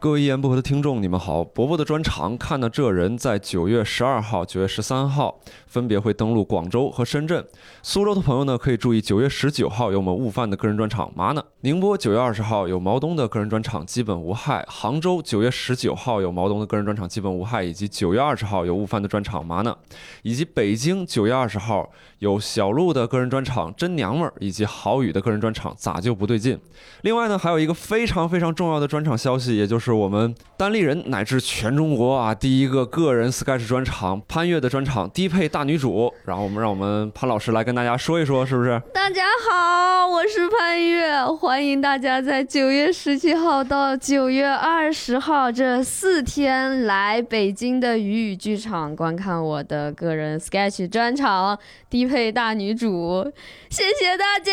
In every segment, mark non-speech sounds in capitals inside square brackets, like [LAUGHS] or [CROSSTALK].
各位一言不合的听众，你们好！伯伯的专场看到这人在九月十二号、九月十三号分别会登陆广州和深圳。苏州的朋友呢，可以注意九月十九号有我们悟饭的个人专场嘛呢？宁波九月二十号有毛东的个人专场基本无害。杭州九月十九号有毛东的个人专场基本无害，以及九月二十号有悟饭的专场嘛呢？以及北京九月二十号有小鹿的个人专场真娘们儿，以及郝宇的个人专场咋就不对劲？另外呢，还有一个非常非常重要的专场消息，也就是我们单立人乃至全中国啊第一个个人 sketch 专场潘越的专场低配大女主。然后我们让我们潘老师来跟大家说一说，是不是？大家好，我是潘越，欢迎大家在九月十七号到九月二十号这四天来北京的鱼语剧场观看我的个人 sketch 专场低配大女主，谢谢大家。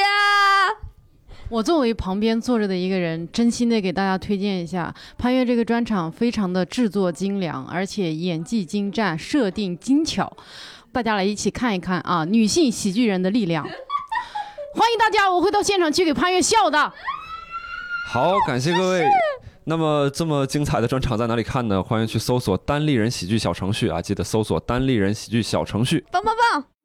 我作为旁边坐着的一个人，真心的给大家推荐一下潘越这个专场，非常的制作精良，而且演技精湛，设定精巧。大家来一起看一看啊，女性喜剧人的力量。欢迎大家，我会到现场去给潘越笑的。好，感谢各位。那么这么精彩的专场在哪里看呢？欢迎去搜索单立人喜剧小程序啊，记得搜索单立人喜剧小程序。棒棒棒！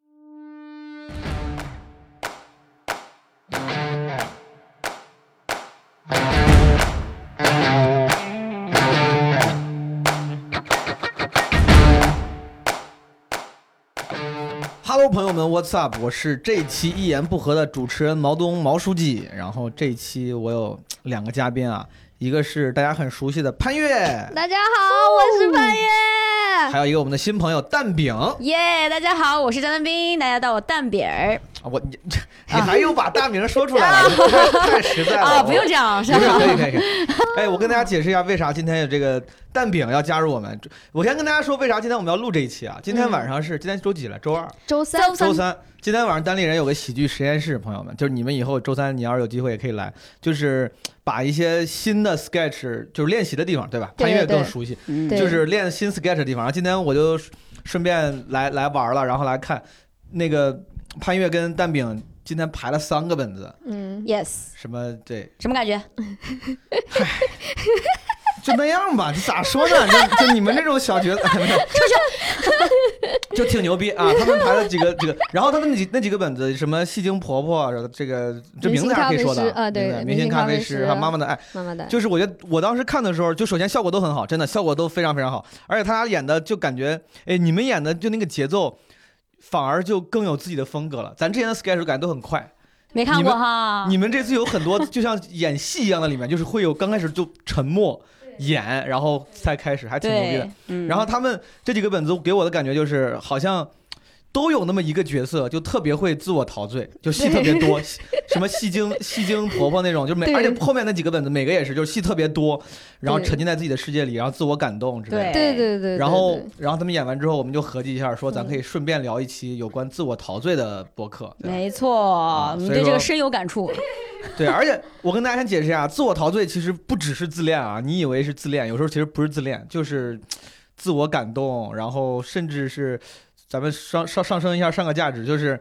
朋友们，What's up？我是这期一言不合的主持人毛东毛书记。然后这一期我有两个嘉宾啊，一个是大家很熟悉的潘越，大家好，我是潘越。还有一个我们的新朋友蛋饼。啊耶大家好，我是张丹斌，大家叫我蛋饼儿我 [LAUGHS] 你你还用把大名说出来了，你太太实在了。啊，不用这样，是不是吧？可以可以可以。哎，我跟大家解释一下为啥今天有这个蛋饼要加入我们。我先跟大家说为啥今天我们要录这一期啊？今天晚上是今天周几了？周二。周三，周三，今天晚上单立人有个喜剧实验室，朋友们，就是你们以后周三你要是有机会也可以来，就是把一些新的 sketch 就是练习的地方，对吧？对潘越对更熟悉，就是练新 sketch 的地方。然后今天我就顺便来来玩了，然后来看那个潘越跟蛋饼今天排了三个本子，嗯，，yes，什么？对。什么感觉？就那样吧，这咋说呢？就就你们这种小角色，[LAUGHS] 就 [LAUGHS] 就挺牛逼啊！他们排了几个这个，然后他们那几那几个本子，什么戏精婆婆，这个这名字还可以说的啊对明明星咖啡师师还有妈妈的爱，妈妈的，就是我觉得我当时看的时候，就首先效果都很好，真的效果都非常非常好，而且他俩演的就感觉，哎，你们演的就那个节奏，反而就更有自己的风格了。咱之前的 sketch 感觉都很快，没看过哈。你们这次有很多 [LAUGHS] 就像演戏一样的，里面就是会有刚开始就沉默演，然后才开始，还挺牛逼的。，嗯然后他们这几个本子给我的感觉就是好像。都有那么一个角色，就特别会自我陶醉，[LAUGHS] 就戏特别多，什么戏精、[LAUGHS] 戏精婆婆那种，就每而且后面那几个本子每个也是，就是戏特别多，然后沉浸在自己的世界里，然后自我感动之类的。对对对，然后，然后他们演完之后，我们就合计一下，说咱可以顺便聊一期有关自我陶醉的博客。没错，我们所以说对这个深有感触。[LAUGHS] 对，而且我跟大家先解释一下，自我陶醉其实不只是自恋啊，你以为是自恋，有时候其实不是自恋，就是自我感动，然后甚至是咱们上上上升一下上个价值，就是。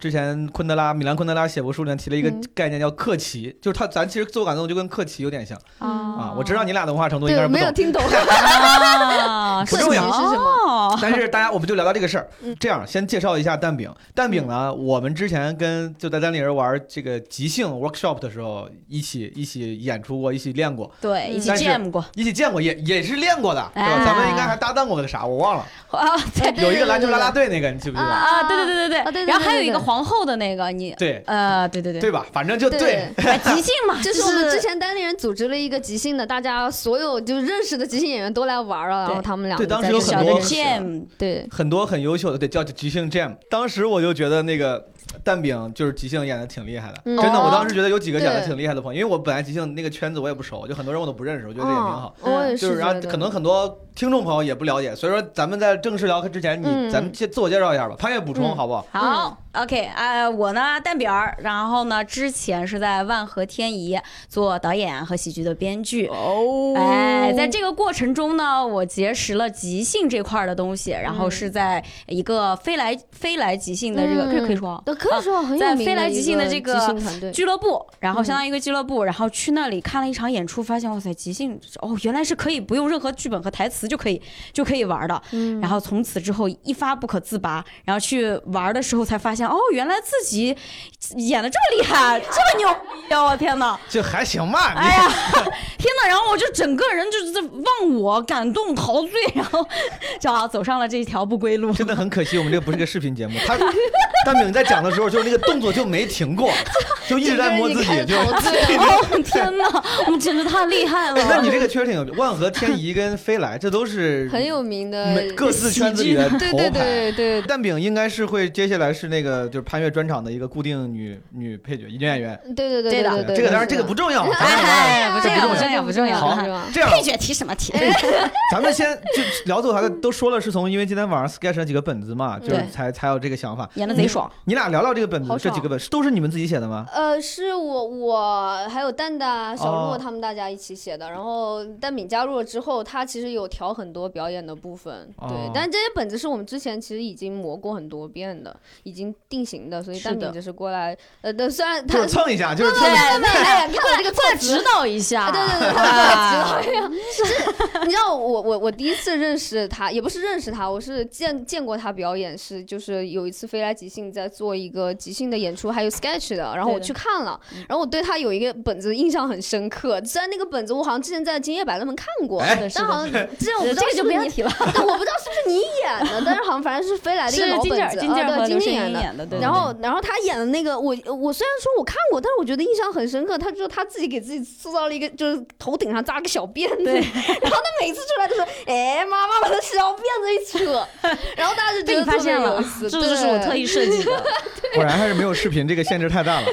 之前昆德拉，米兰昆德拉写过书里面提了一个嗯概念叫克奇，就是他咱其实自我感动就跟克奇有点像嗯啊。我知道你俩的文化程度应该，是不懂，没有听懂。[LAUGHS] 啊，不重要是什么么？但是大家我们就聊到这个事儿嗯。这样先介绍一下蛋饼。蛋饼呢，我们之前跟就在单立人玩这个即兴 workshop 的时候，一起一起演出过，一起练过，对，一起见过一起见过，也也是练过的，对吧？哎咱们应该还搭档过个啥，我忘了。啊，对有一个篮球啦啦队那个，你记不记得？啊，对对对对啊对然后还有一个皇后的那个，你对呃，对对对对吧？反正就对。哎即兴嘛，[LAUGHS] 就是我们之前单立人组织了一个即兴的，大家所有就认识的即兴演员都来玩了，然后他们俩对当时就在这有很多 jam，对，很多很优秀的，对，叫即兴 jam。当时我就觉得那个蛋饼就是即兴演的挺厉害的，嗯。真的，哦。我当时觉得有几个演的挺厉害的朋友，因为我本来即兴那个圈子我也不熟，就很多人我都不认识，我觉得也挺好。哦我也就是然后觉得。可能很多听众朋友也不了解，所以说咱们在正式聊之前，你、嗯。咱们先自我介绍一下吧，潘越补充、嗯。好不好？好，OK，啊、我呢蛋饼儿，然后呢之前是在万和天宜做导演和喜剧的编剧，哦。哎，在这个过程中呢，我结识了即兴这块儿的东西，然后嗯。是在一个飞来飞来即兴的这个，嗯。这可以说。啊都可以说很有在飞来即兴的这个俱乐部，然后嗯相当于一个俱乐部，然后去那里看了一场演出，发现哇塞，即兴哦，原来是可以不用任何剧本和台词就可以就可以玩的。嗯然后从此之后一发不可自拔，然后去玩的时候才发现，哦，原来自己演的这么厉害，这么牛逼啊！我天哪！[LAUGHS] 就还行吧。你哎呀，[LAUGHS] 天哪！然后我就整个人就是在忘我、感动、陶醉，然后就啊走上了这条不归路。真的很可惜，我们这个不是个视频节目。他 [LAUGHS] 大饼在讲的时候，就是那个动作就没停过，[LAUGHS] 就一直在摸自己，[LAUGHS] 就。哦天哪，我们简直太厉害了！那你这个确实挺有，万和天宜跟飞来，这都是 [LAUGHS] 很有名的各自圈子里的头对对牌。对对蛋饼应该是会接下来是那个就是潘越专场的一个固定女女配角、女演员。对对对对的对对，这个当然这个不重要，哎，不重要，这不重要不重要，不重要。好这样配角提什么提？咱们先就聊走，还都说了是从因为今天晚上 sketch 了几个本子嘛，就是才才有这个想法。演的贼爽。你俩聊聊这个本子这几个本是都是你们自己写的吗？呃，是我我还有蛋蛋、小哦洛他们大家一起写的。然后蛋饼加入了之后，他其实有调很多表演的部分，对。哦但这些本子是我们之前其实已经磨过很多遍的，已经定型的，所以蛋饼只是过来，呃，对，虽然他是蹭一下，就是蹭对一下。对对，[LAUGHS] 哎，你 [LAUGHS] 看我这个过来指导一下。[LAUGHS] 啊，对对对，他过来指导呀。是，你知道我我我第一次认识他，也不是认识他，我是见见过他表演，是就是有一次飞来即兴在做一个即兴的演出，还有 sketch 的，然后我去看了，然后我对他有一个本子印象很深刻。虽然那个本子我好像之前在今夜百乐门看过，哎但好像之前我不知道这个是不是你就不要提了。但我不知道是不是你演的，但是好像反正是飞来的一个老本子，啊对，金靖演的。演的，对。然后，然后他演的那个，我我虽然说我看过，但是我觉得印象很深刻。他就他自己给自己塑造了一个，就是头顶上扎了个小辫子，[LAUGHS] 然后他每次出来都说：“哎，妈妈把他小辫子一扯。[LAUGHS] ”然后大家就觉得特别现了有意，思，这就是我特意。意设计的。[LAUGHS] [LAUGHS] 果然还是没有视频，这个限制太大了。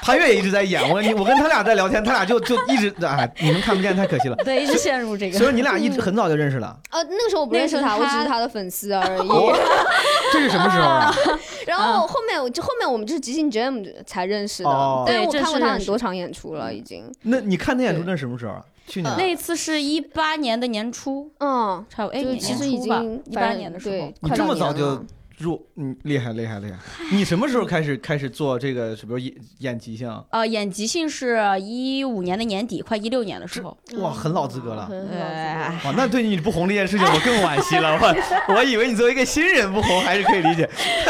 潘越也一直在演，我你我跟他俩在聊天，他俩就就一直哎，你们看不见太可惜了。对，一直陷入这个。所以你俩一直很早就认识了，呃，那个时候我不认识他，我只是他的粉丝而已。哦这是什么时候啊？[LAUGHS] 然后后面我就后面我们就是即兴 Jam 才认识的哦，但是我看过他很多场演出了，已经。那你看那演出那是什么时候啊？去年啊。那一次是一八年的年初，嗯，差不多哎，其实已年初吧经一八年的时候对，你这么早就入，嗯，厉害厉害厉害！你什么时候开始开始做这个，比如演演即兴？呃，演即兴是一五年的年底，快一六年的时候。哇，很老资格了。哇，那对你不红这件事情，我更惋惜了。我我以为你作为一个新人不红还是可以理解。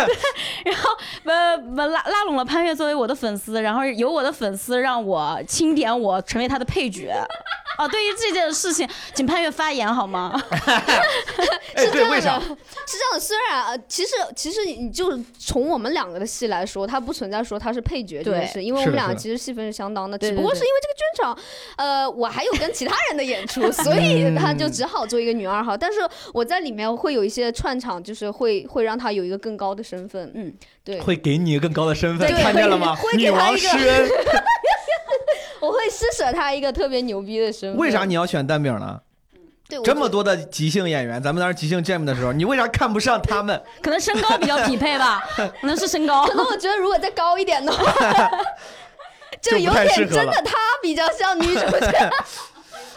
[LAUGHS] 然后呃，拉拉拢了潘越作为我的粉丝，然后有我的粉丝让我钦点我成为他的配角。哦，对于这件事情，请潘越发言好吗？[LAUGHS] 哎，对，是这样的，为啥？是这样的。虽然呃，其实其实你就从我们两个的戏来说，它不存在说他是配角这件对事，因为我们两个其实戏份是相当的，只不过是因为这个专场，呃，我还有跟其他人的演出，[LAUGHS] 所以他嗯就只好做一个女二号。但是我在里面会有一些串场，就是会会让他有一个更高的身份。嗯，对，会给你一个更高的身份，对看见了吗会？给女王他一个施恩。[LAUGHS] 我会施舍他一个特别牛逼的身份。为啥你要选蛋饼呢？这么多的即兴演员，咱们当时即兴 jam 的时候，你为啥看不上他们？[LAUGHS] 可能身高比较匹配吧，[LAUGHS] 可能是身高。可能我觉得如果再高一点的话，[LAUGHS] 就有点真的他比较像女主角。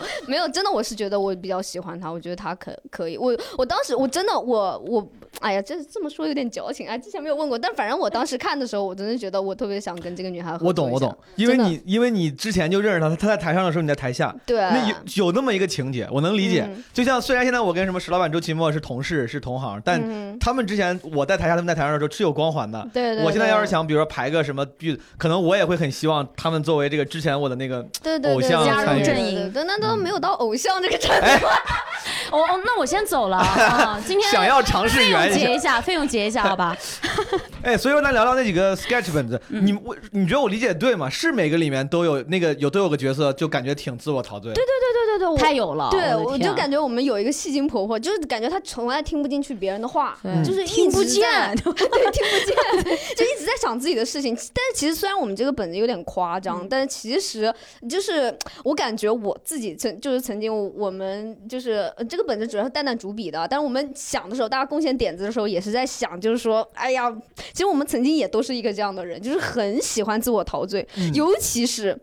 [LAUGHS] 没有，真的我是觉得我比较喜欢他，我觉得他可可以。我我当时我真的我我，哎呀，这这么说有点矫情啊。之前没有问过，但反正我当时看的时候，我真的觉得我特别想跟这个女孩合作我懂，我懂，因为你因为你之前就认识他，他在台上的时候你在台下，对，那有有那么一个情节，我能理解。嗯就像虽然现在我跟什么石老板、周奇墨是同事是同行，但嗯他们之前我在台下，他们在台上的时候是有光环的。对对，对我现在要是想，比如说排个什么剧，可能我也会很希望他们作为这个之前我的那个，对对对偶像参与对对对对，那都没有到偶像这个程度。哎，[LAUGHS] 哦哦，那我先走了啊！[LAUGHS] 今天想要尝试费用圆一下结。一下，费用结一下，好吧？[LAUGHS] 哎，所以说咱聊聊那几个 sketch 本子，嗯你我你觉得我理解对吗？是每个里面都有那个有都有个角色，就感觉挺自我陶醉。对对，对对对，对太有了，对，我就感觉我们有一个戏精婆婆，就是感觉她从来听不进去别人的话，对就是听不见，对，听不见，就一直在想自己的事情。但是其实虽然我们这个本子有点夸张，嗯但是其实就是我感觉我自己曾就是曾经我们就是呃这个本子主要是蛋蛋主笔的，但是我们想的时候，大家贡献点子的时候也是在想，就是说，哎呀，其实我们曾经也都是一个这样的人，就是很喜欢自我陶醉，嗯 [LAUGHS] 尤其是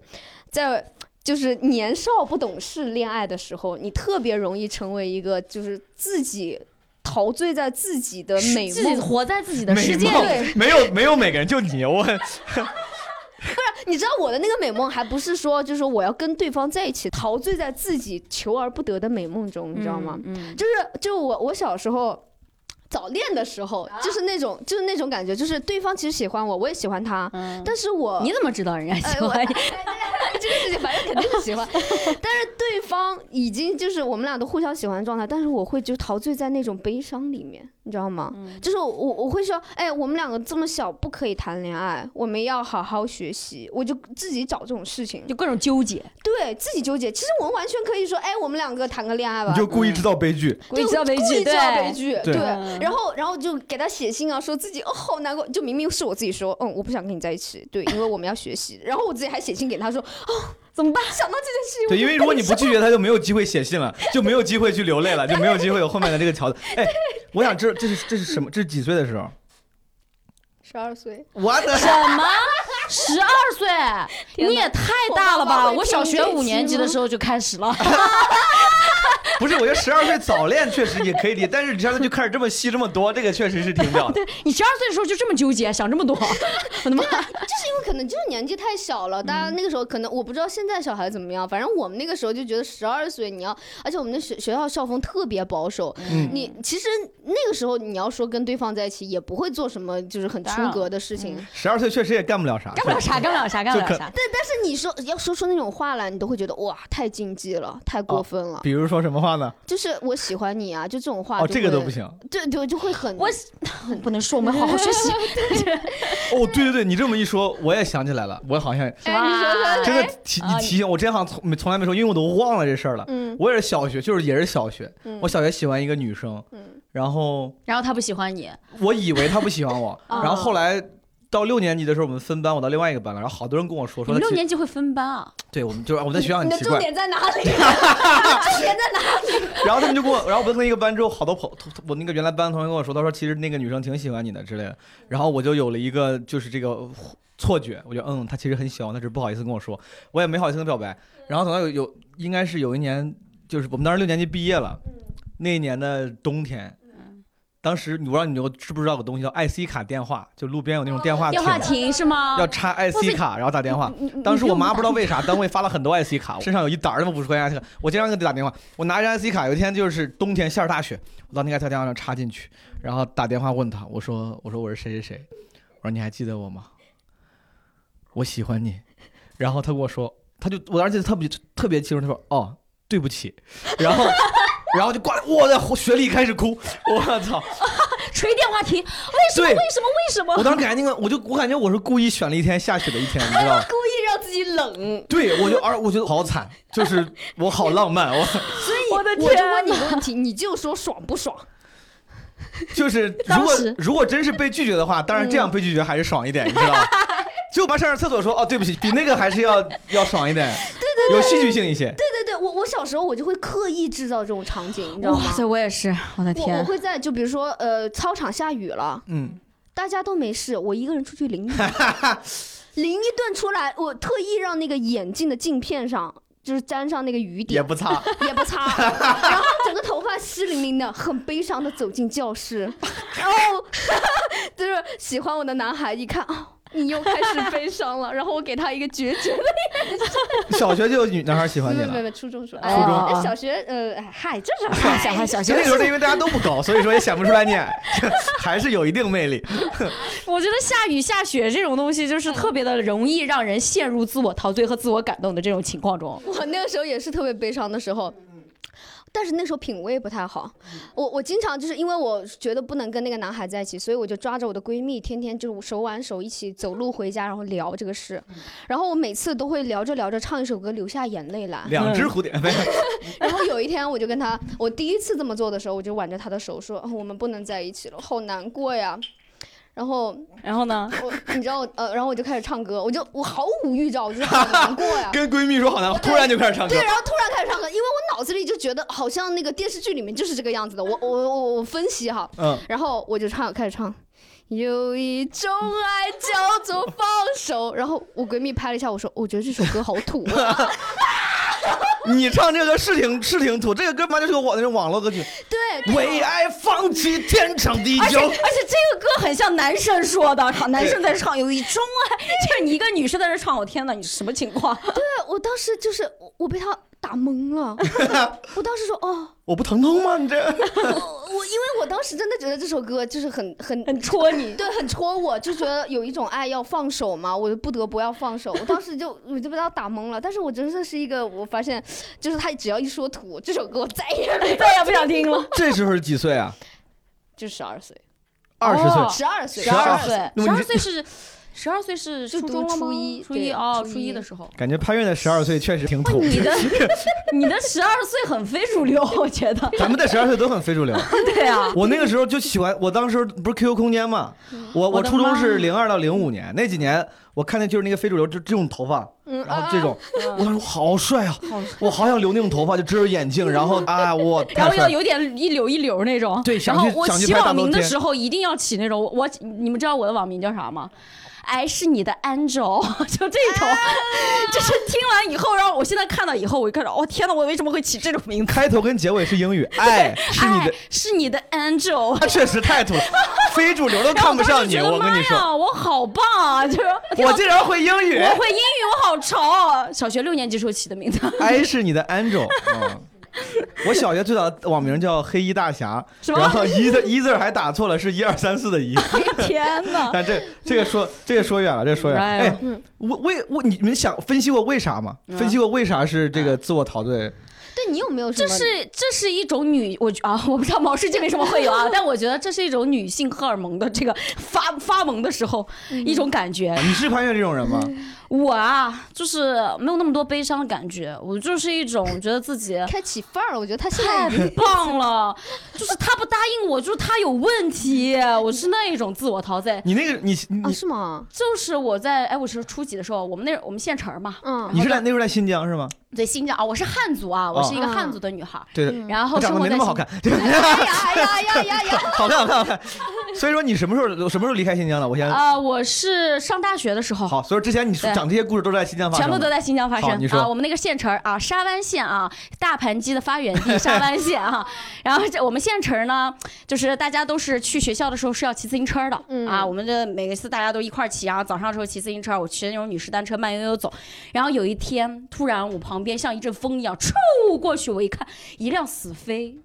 在。就是年少不懂事恋爱的时候，你特别容易成为一个就是自己陶醉在自己的美自己梦。活在自己的世界梦里。没有没有每个人，就你我 [LAUGHS] [LAUGHS] 你知道我的那个美梦，还不是说就是我要跟对方在一起，陶醉在自己求而不得的美梦中，你知道吗？嗯，就是就我我小时候。早恋的时候，就是那种就是那种感觉，就是对方其实喜欢我，我也喜欢他，嗯。但是我你怎么知道人家喜欢？你？[LAUGHS] 这个事情反正肯定是喜欢，[LAUGHS] 但是对方已经就是我们俩都互相喜欢的状态，但是我会就陶醉在那种悲伤里面，你知道吗？就是我我会说，哎，我们两个这么小不可以谈恋爱，我们要好好学习，我就自己找这种事情，就各种纠结，对自己纠结。其实我们完全可以说，哎，我们两个谈个恋爱吧，你就故意制造悲剧。故意制造悲剧，故意制造对悲剧，对。嗯然后然后就给他写信啊，说自己哦好难过，就明明是我自己说，嗯，我不想跟你在一起，对，因为我们要学习，然后我自己还写信给他说，哦，怎么办？想到这件事情，对，因为如果你不拒绝他，就没有机会写信了，就没有机会去流泪了，就没有机会有后面的这个桥段。哎，我想知道这是这是什么？这是几岁的时候？十二岁，我的 [LAUGHS] 什么？十二岁？你也太大了吧！我小学五年级的时候就开始了。[LAUGHS] [LAUGHS] 不是，我觉得十二岁早恋确实也可以理解，但是你现在就开始这么细这么多，这个确实是挺屌的。[LAUGHS] 你十二岁的时候就这么纠结，想这么多，[LAUGHS] 我的妈！就是因为可能就是年纪太小了，大家那个时候可能我不知道现在小孩怎么样，反正我们那个时候就觉得十二岁你要，而且我们的学学校校风特别保守，嗯你其实那个时候你要说跟对方在一起，也不会做什么就是很出格的事情。十二岁确实也干不了啥，干不了啥，干不了啥，干不了啥。但但是你说要说出那种话来，你都会觉得哇太禁忌了，太过分了。比如说什么话呢？就是我喜欢你啊，就这种话哦，这个都不，行。对对，就会很我 [LAUGHS] 不能说，我们好好学习。[LAUGHS] 哦，对对对，你这么一说，我也想起来了，我好像真的哎提啊你提醒我，之前好像从没从来没说，因为我都忘了这事儿了。嗯我也是小学，就是也是小学，嗯我小学喜欢一个女生，嗯然后然后她不喜欢你，我以为她不喜欢我，啊 [LAUGHS] 然后后来到六年级的时候我们分班，我到另外一个班了，然后好多人跟我说说六年级会分班啊？对我们就是我在学校你的很奇怪，重点在哪里？[LAUGHS] 重点在哪里？[LAUGHS] 然后他们就跟我，然后我跟一个班之后，好多朋我那个原来班的同学跟我说，他说其实那个女生挺喜欢你的之类的，然后我就有了一个就是这个错觉，我觉得嗯，她其实很喜欢我，她只是不好意思跟我说，我也没好意思跟她表白。然后等到有有应该是有一年，就是我们当时六年级毕业了，那一年的冬天。当时我不知道你有知不知道有个东西叫 IC 卡电话，就路边有那种电话电话亭，是吗？要插 IC 卡，然后打电话。当时我妈不知道。为啥，单位发了很多 IC 卡，我身上有一沓儿那么五十块钱 IC 卡，我经常给她打电话。我拿着 IC 卡，有一天就是冬天下着大雪，我到那个 IC 卡电话上插进去，然后打电话问她，我说我说我是谁谁谁，我说你还记得我吗？我喜欢你。然后她跟我说，她就我当时记得特别特别清楚，她说哦对不起，然后然后就挂了，我在雪里开始哭，我操！[LAUGHS] 锤电话亭，为什么？为什么？为什么？我当时感觉那个，我就我感觉我是故意选了一天下雪的一天，你知道吗？故意让自己冷。对，我就而我觉得好惨，就是我好浪漫，我 [LAUGHS] 所以我的我就天问你个问题，你就说爽不爽？就是如果如果真是被拒绝的话，当然这样被拒绝还是爽一点，你知道吗？就妈上上厕所说哦对不起，[LAUGHS] 比那个还是要要爽一点，[LAUGHS] 对对对有戏剧性一些。对对对，我我小时候我就会刻意制造这种场景，你知道吗？哇塞，我也是，我的我我！会在就比如说呃操场下雨了，嗯，大家都没事，我一个人出去淋雨，[LAUGHS] 淋一顿出来，我特意让那个眼镜的镜片上就是沾上那个雨点也，不擦，也不擦，然后整个头发湿淋淋的，很悲伤的走进教室，然后就是喜欢我的男孩一看啊。你又开始悲伤了，然后我给他一个决绝的，小学就有女男孩喜欢你了。没有没有初中说，初中哎啊小学呃，哎嗨，这是嗨小孩小学就那时候因为大家都不高，所以说也显不出来你矮，还是有一定魅力。[LAUGHS] 我觉得下雨下雪这种东西，就是特别的容易让人陷入自我陶醉和自我感动的这种情况中。我那个时候也是特别悲伤的时候。但是那时候品味不太好，我我经常就是因为我觉得不能跟那个男孩在一起，所以我就抓着我的闺蜜，天天就手挽手一起走路回家，然后聊这个事。然后我每次都会聊着聊着唱一首歌，流下眼泪来。两只蝴蝶，没有然后有一天我就跟他，我第一次这么做的时候，我就挽着他的手说：“哦我们不能在一起了，好难过呀。”然后然后呢？我你知道呃，然后我就开始唱歌，我就我毫无预兆，我就 [LAUGHS] 是好难过呀。跟闺蜜说好难过，突然就开始唱歌对，。然后突然开始唱歌，因为我脑子里就觉得好像那个电视剧里面就是这个样子的。我我我我分析哈，嗯，然后我就唱，开始唱。有一种爱叫做放手，然后我闺蜜拍了一下我说，我觉得这首歌好土啊，[LAUGHS] 你唱这个是挺是挺土，这个歌嘛就是个我那种网络歌曲，对，为爱放弃天长地久。而且而且这个歌很像男生说的，男生在唱有一种爱，就是你一个女生在这唱，我天哪，你什么情况？对我当时就是我我被他打懵了，[LAUGHS] 我当时说哦，我不疼痛吗？你这 [LAUGHS] 我我因为我当时真的觉得这首歌就是很很很戳你。[LAUGHS] 对，很戳我，就觉得有一种爱要放手嘛，我就不得不要放手。[LAUGHS] 我当时就我就被他打懵了，但是我真的是一个，我发现就是他只要一说土，这首歌我再也再也不想听了。这时候是几岁啊？就十二岁，二十岁。哦十二岁，十二岁，十二岁是十二岁是初中了吗初一初一哦，初一的时候。感觉潘越的十二岁确实挺土。你的 [LAUGHS] 你的十二岁很非主流，我觉得。咱们的十二岁都很非主流。[LAUGHS] 对啊，我那个时候就喜欢，我当时不是 QQ 空间嘛，我我初中是零二到零五年，那几年我看见就是那个非主流，就这种头发，嗯然后这种，我当时好帅啊，好我好想留那种头发，就遮着眼镜，然后啊，我 [LAUGHS] 然后要。有点一绺一绺那种。对想然后我去想去起网名的时候一定要起那种，我你们知道我的网名叫啥吗？爱是你的 angel，[LAUGHS] 就这种，[LAUGHS] 就是听完以后，然后我现在看到以后，我就开始，哦天呐，我为什么会起这种名字？开头跟结尾是英语，[LAUGHS] 爱是你的，是你的 angel，他确实太土了，非主流都看不上你，我跟你说，我好棒啊！就是我竟然会英语，我会英语，我好潮啊！小学六年级时候起的名字，爱是你的 angel，嗯。[LAUGHS] 我小学最早的网名叫黑衣大侠，[LAUGHS] 然后一字一字还打错了，是一二三四的一。[LAUGHS] 天哪！但这这个说这个说远了，这个说远了。哎，为为为你们想分析过为啥吗？嗯分析过为啥是这个自我陶醉？对你有没有什么？这是这是一种女，我啊，我不知道毛世界为什么会有啊，但我觉得这是一种女性荷尔蒙的这个发发萌的时候一种感觉。你是潘越这种人吗？我啊，就是没有那么多悲伤的感觉，我就是一种觉得自己开起范儿了，我觉得他现在太棒了，就是他不答应我，就是他有问题，我是那一种自我陶醉。你那个你你啊是吗？就是我在哎，我是初几的时候，我们那我们县城嘛，嗯你是在那时候在新疆是吗？对新疆啊，我是汉族啊，我是一个汉族的女孩，对的，然后长生活在新得没那么好看，[LAUGHS] 哎呀呀呀呀呀！[LAUGHS] 好看好看好看。所以说你什么时候什么时候离开新疆的？我先啊、我是上大学的时候，好，所以之前你对讲这些故事都是在新疆发生，全部都在新疆发生啊。我们那个县城啊，沙湾县啊，大盘鸡的发源地沙湾县啊。[LAUGHS] 然后这我们县城呢，就是大家都是去学校的时候是要骑自行车的、嗯啊。我们的每一次大家都一块儿骑，然后早上的时候骑自行车，我骑那种女士单车慢悠悠走。然后有一天，突然我旁边像一阵风一样，冲过去，我一看，一辆死飞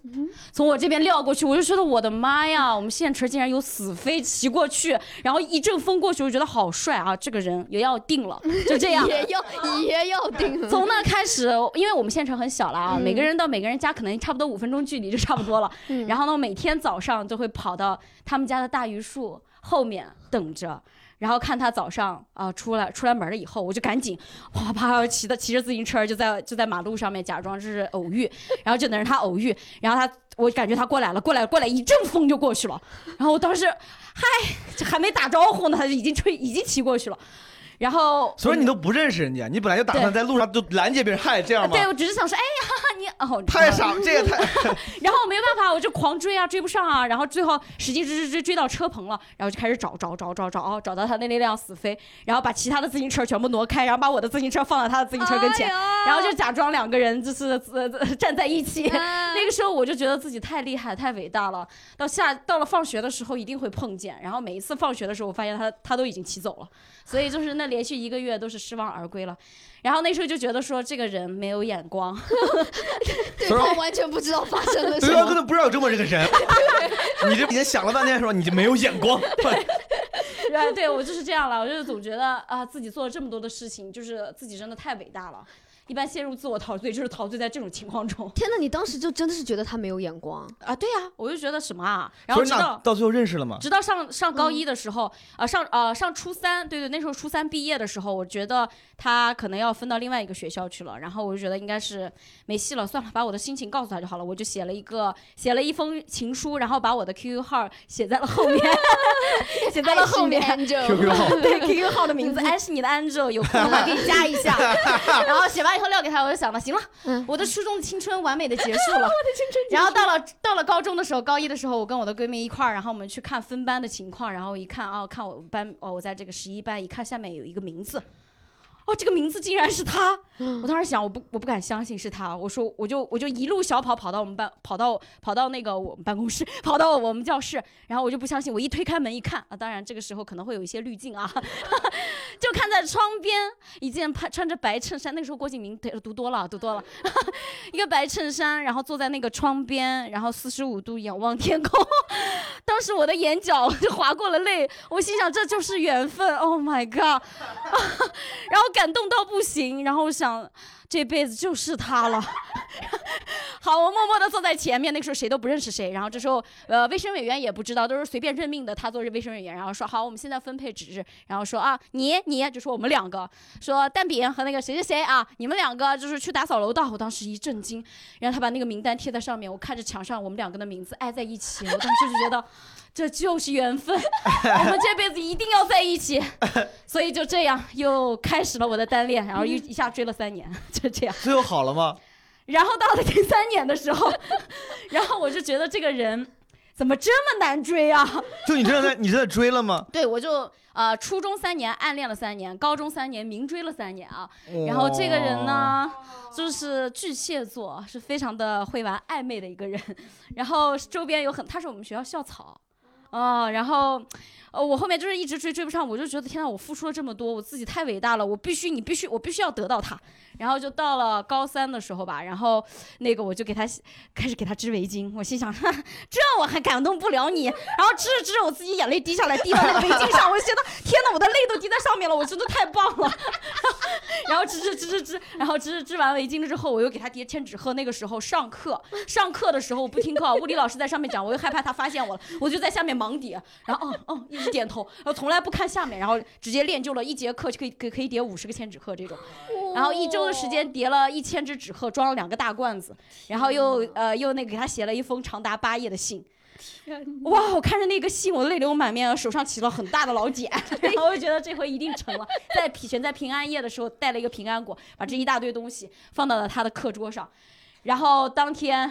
从我这边撂过去，我就觉得我的妈呀，我们县城竟然有死飞骑过去，然后一阵风过去，我就觉得好帅啊，这个人也要定了，[LAUGHS] 就这样。也要也要定。[LAUGHS] 从那开始，因为我们县城很小了啊，嗯每个人到每个人家可能差不多五分钟距离就差不多了。嗯然后呢，每天早上就会跑到他们家的大榆树后面等着。然后看他早上啊、出来出来门了以后，我就赶紧啪啪骑的骑着自行车就在就在马路上面假装是偶遇，然后就等着他偶遇，然后他我感觉他过来了，过来过来一阵风就过去了，然后我当时嗨，这还没打招呼呢，他就已经吹已经骑过去了，然后所以你都不认识人家，你本来就打算在路上就拦截别人，嗨，这样吗？对我只是想说，哎呀你哦太傻，这也太 [LAUGHS]…… 然后没办法，我就狂追啊，追不上啊，然后最后使劲追追追追到车棚了，然后就开始找找找找找，哦，找到他那那辆死飞，然后把其他的自行车全部挪开，然后把我的自行车放到他的自行车跟前，哎然后就假装两个人就是呃呃站在一起。啊那个时候我就觉得自己太厉害、太伟大了。到下到了放学的时候一定会碰见，然后每一次放学的时候，我发现他他都已经骑走了，所以就是那连续一个月都是失望而归了。然后那时候就觉得说这个人没有眼光，[LAUGHS] 对方完全不知道发生了什么对方根。本不知道有这么这个人。[LAUGHS] 你这已经想了半天，说你就没有眼光。对对，我就是这样了。我就是总觉得啊，自己做了这么多的事情，就是自己真的太伟大了。一般陷入自我陶醉，就是陶醉在这种情况中天哪，你当时就真的是觉得他没有眼光，啊。对呀、我就觉得什么啊，然后所以直到到最后认识了吗？直到上上高一的时候，啊、上呃上初三，对对，那时候初三毕业的时候，我觉得他可能要分到另外一个学校去了，然后我就觉得应该是没戏了，算了，把我的心情告诉他就好了。我就写了一个写了一封情书，然后把我的 QQ 号写在了后面，[LAUGHS] 写在了后面。[LAUGHS] QQ 号对 QQ 号的名字，[LAUGHS] 哎，是你的 Angel，有空的话可以加一下。然后写完以后撂给他，我就想了，行了，嗯我的初中的青春完美的结束了。[LAUGHS] 然后到了到了高中的时候，高一的时候，我跟我的闺蜜一块儿，然后我们去看分班的情况，然后一看啊，看我班哦，我在这个十一班，一看下面有一个名字，哦，这个名字竟然是他！我当时想，我不我不敢相信是他。我说，我就我就一路小跑跑到我们办，跑到跑到那个我们办公室，跑到我们教室，然后我就不相信。我一推开门一看啊，当然这个时候可能会有一些滤镜啊，[LAUGHS] 就看在窗边一件穿穿着白衬衫，那个时候郭敬明读多了读多了，[LAUGHS] 一个白衬衫，然后坐在那个窗边，然后四十五度仰望天空。[LAUGHS] 当时我的眼角就划过了泪，我心想这就是缘分，Oh my god！然后感动到不行，然后想这辈子就是他了。[LAUGHS] 好，我默默地坐在前面，那个时候谁都不认识谁。然后这时候，呃，卫生委员也不知道，都是随便任命的，他做卫生委员。然后说好，我们现在分配值日。然后说啊，你你就说我们两个，说蛋饼和那个谁谁谁啊，你们两个就是去打扫楼道。我当时一震惊，然后他把那个名单贴在上面，我看着墙上我们两个的名字挨在一起，我当时就觉得这就是缘分，我们这辈子一定要在一起。[LAUGHS] 所以就这样又开始了我的单恋，然后一一下追了三年，就这样。最后好了吗？[LAUGHS] 然后到了第三年的时候，[LAUGHS] 然后我就觉得这个人怎么这么难追啊？[LAUGHS] 就你真的在你真的追了吗？对，我就呃初中三年暗恋了三年，高中三年明追了三年啊。然后这个人呢，就是巨蟹座，是非常的会玩暧昧的一个人。然后周边有很，他是我们学校校草，哦，然后。呃，我后面就是一直追追不上，我就觉得天呐，我付出了这么多，我自己太伟大了，我必须，你必须，我必须要得到他。然后就到了高三的时候吧，然后那个我就给他开始给他织围巾，我心想，这我还感动不了你。然后织着织着，我自己眼泪滴下来，滴到那个围巾上，我就觉得天呐，我的泪都滴在上面了，我真的太棒了。[LAUGHS] 然后织织织织织，然后织织完围巾了之后，我又给他叠千纸鹤。那个时候上课，上课的时候我不听课，物理老师在上面讲，我又害怕他发现我了，我就在下面盲叠，然后嗯嗯一直点头，然后从来不看下面，然后直接练就了一节课就可以给可以叠五十个千纸鹤这种，然后一周的时间叠了一千只纸鹤，装了两个大罐子，然后又呃又那个给他写了一封长达八页的信。哇！我看着那个信，我泪流满面，手上起了很大的老茧，[LAUGHS] 然后我就觉得这回一定成了。在选在平安夜的时候，带了一个平安果，把这一大堆东西放到了他的课桌上，然后当天，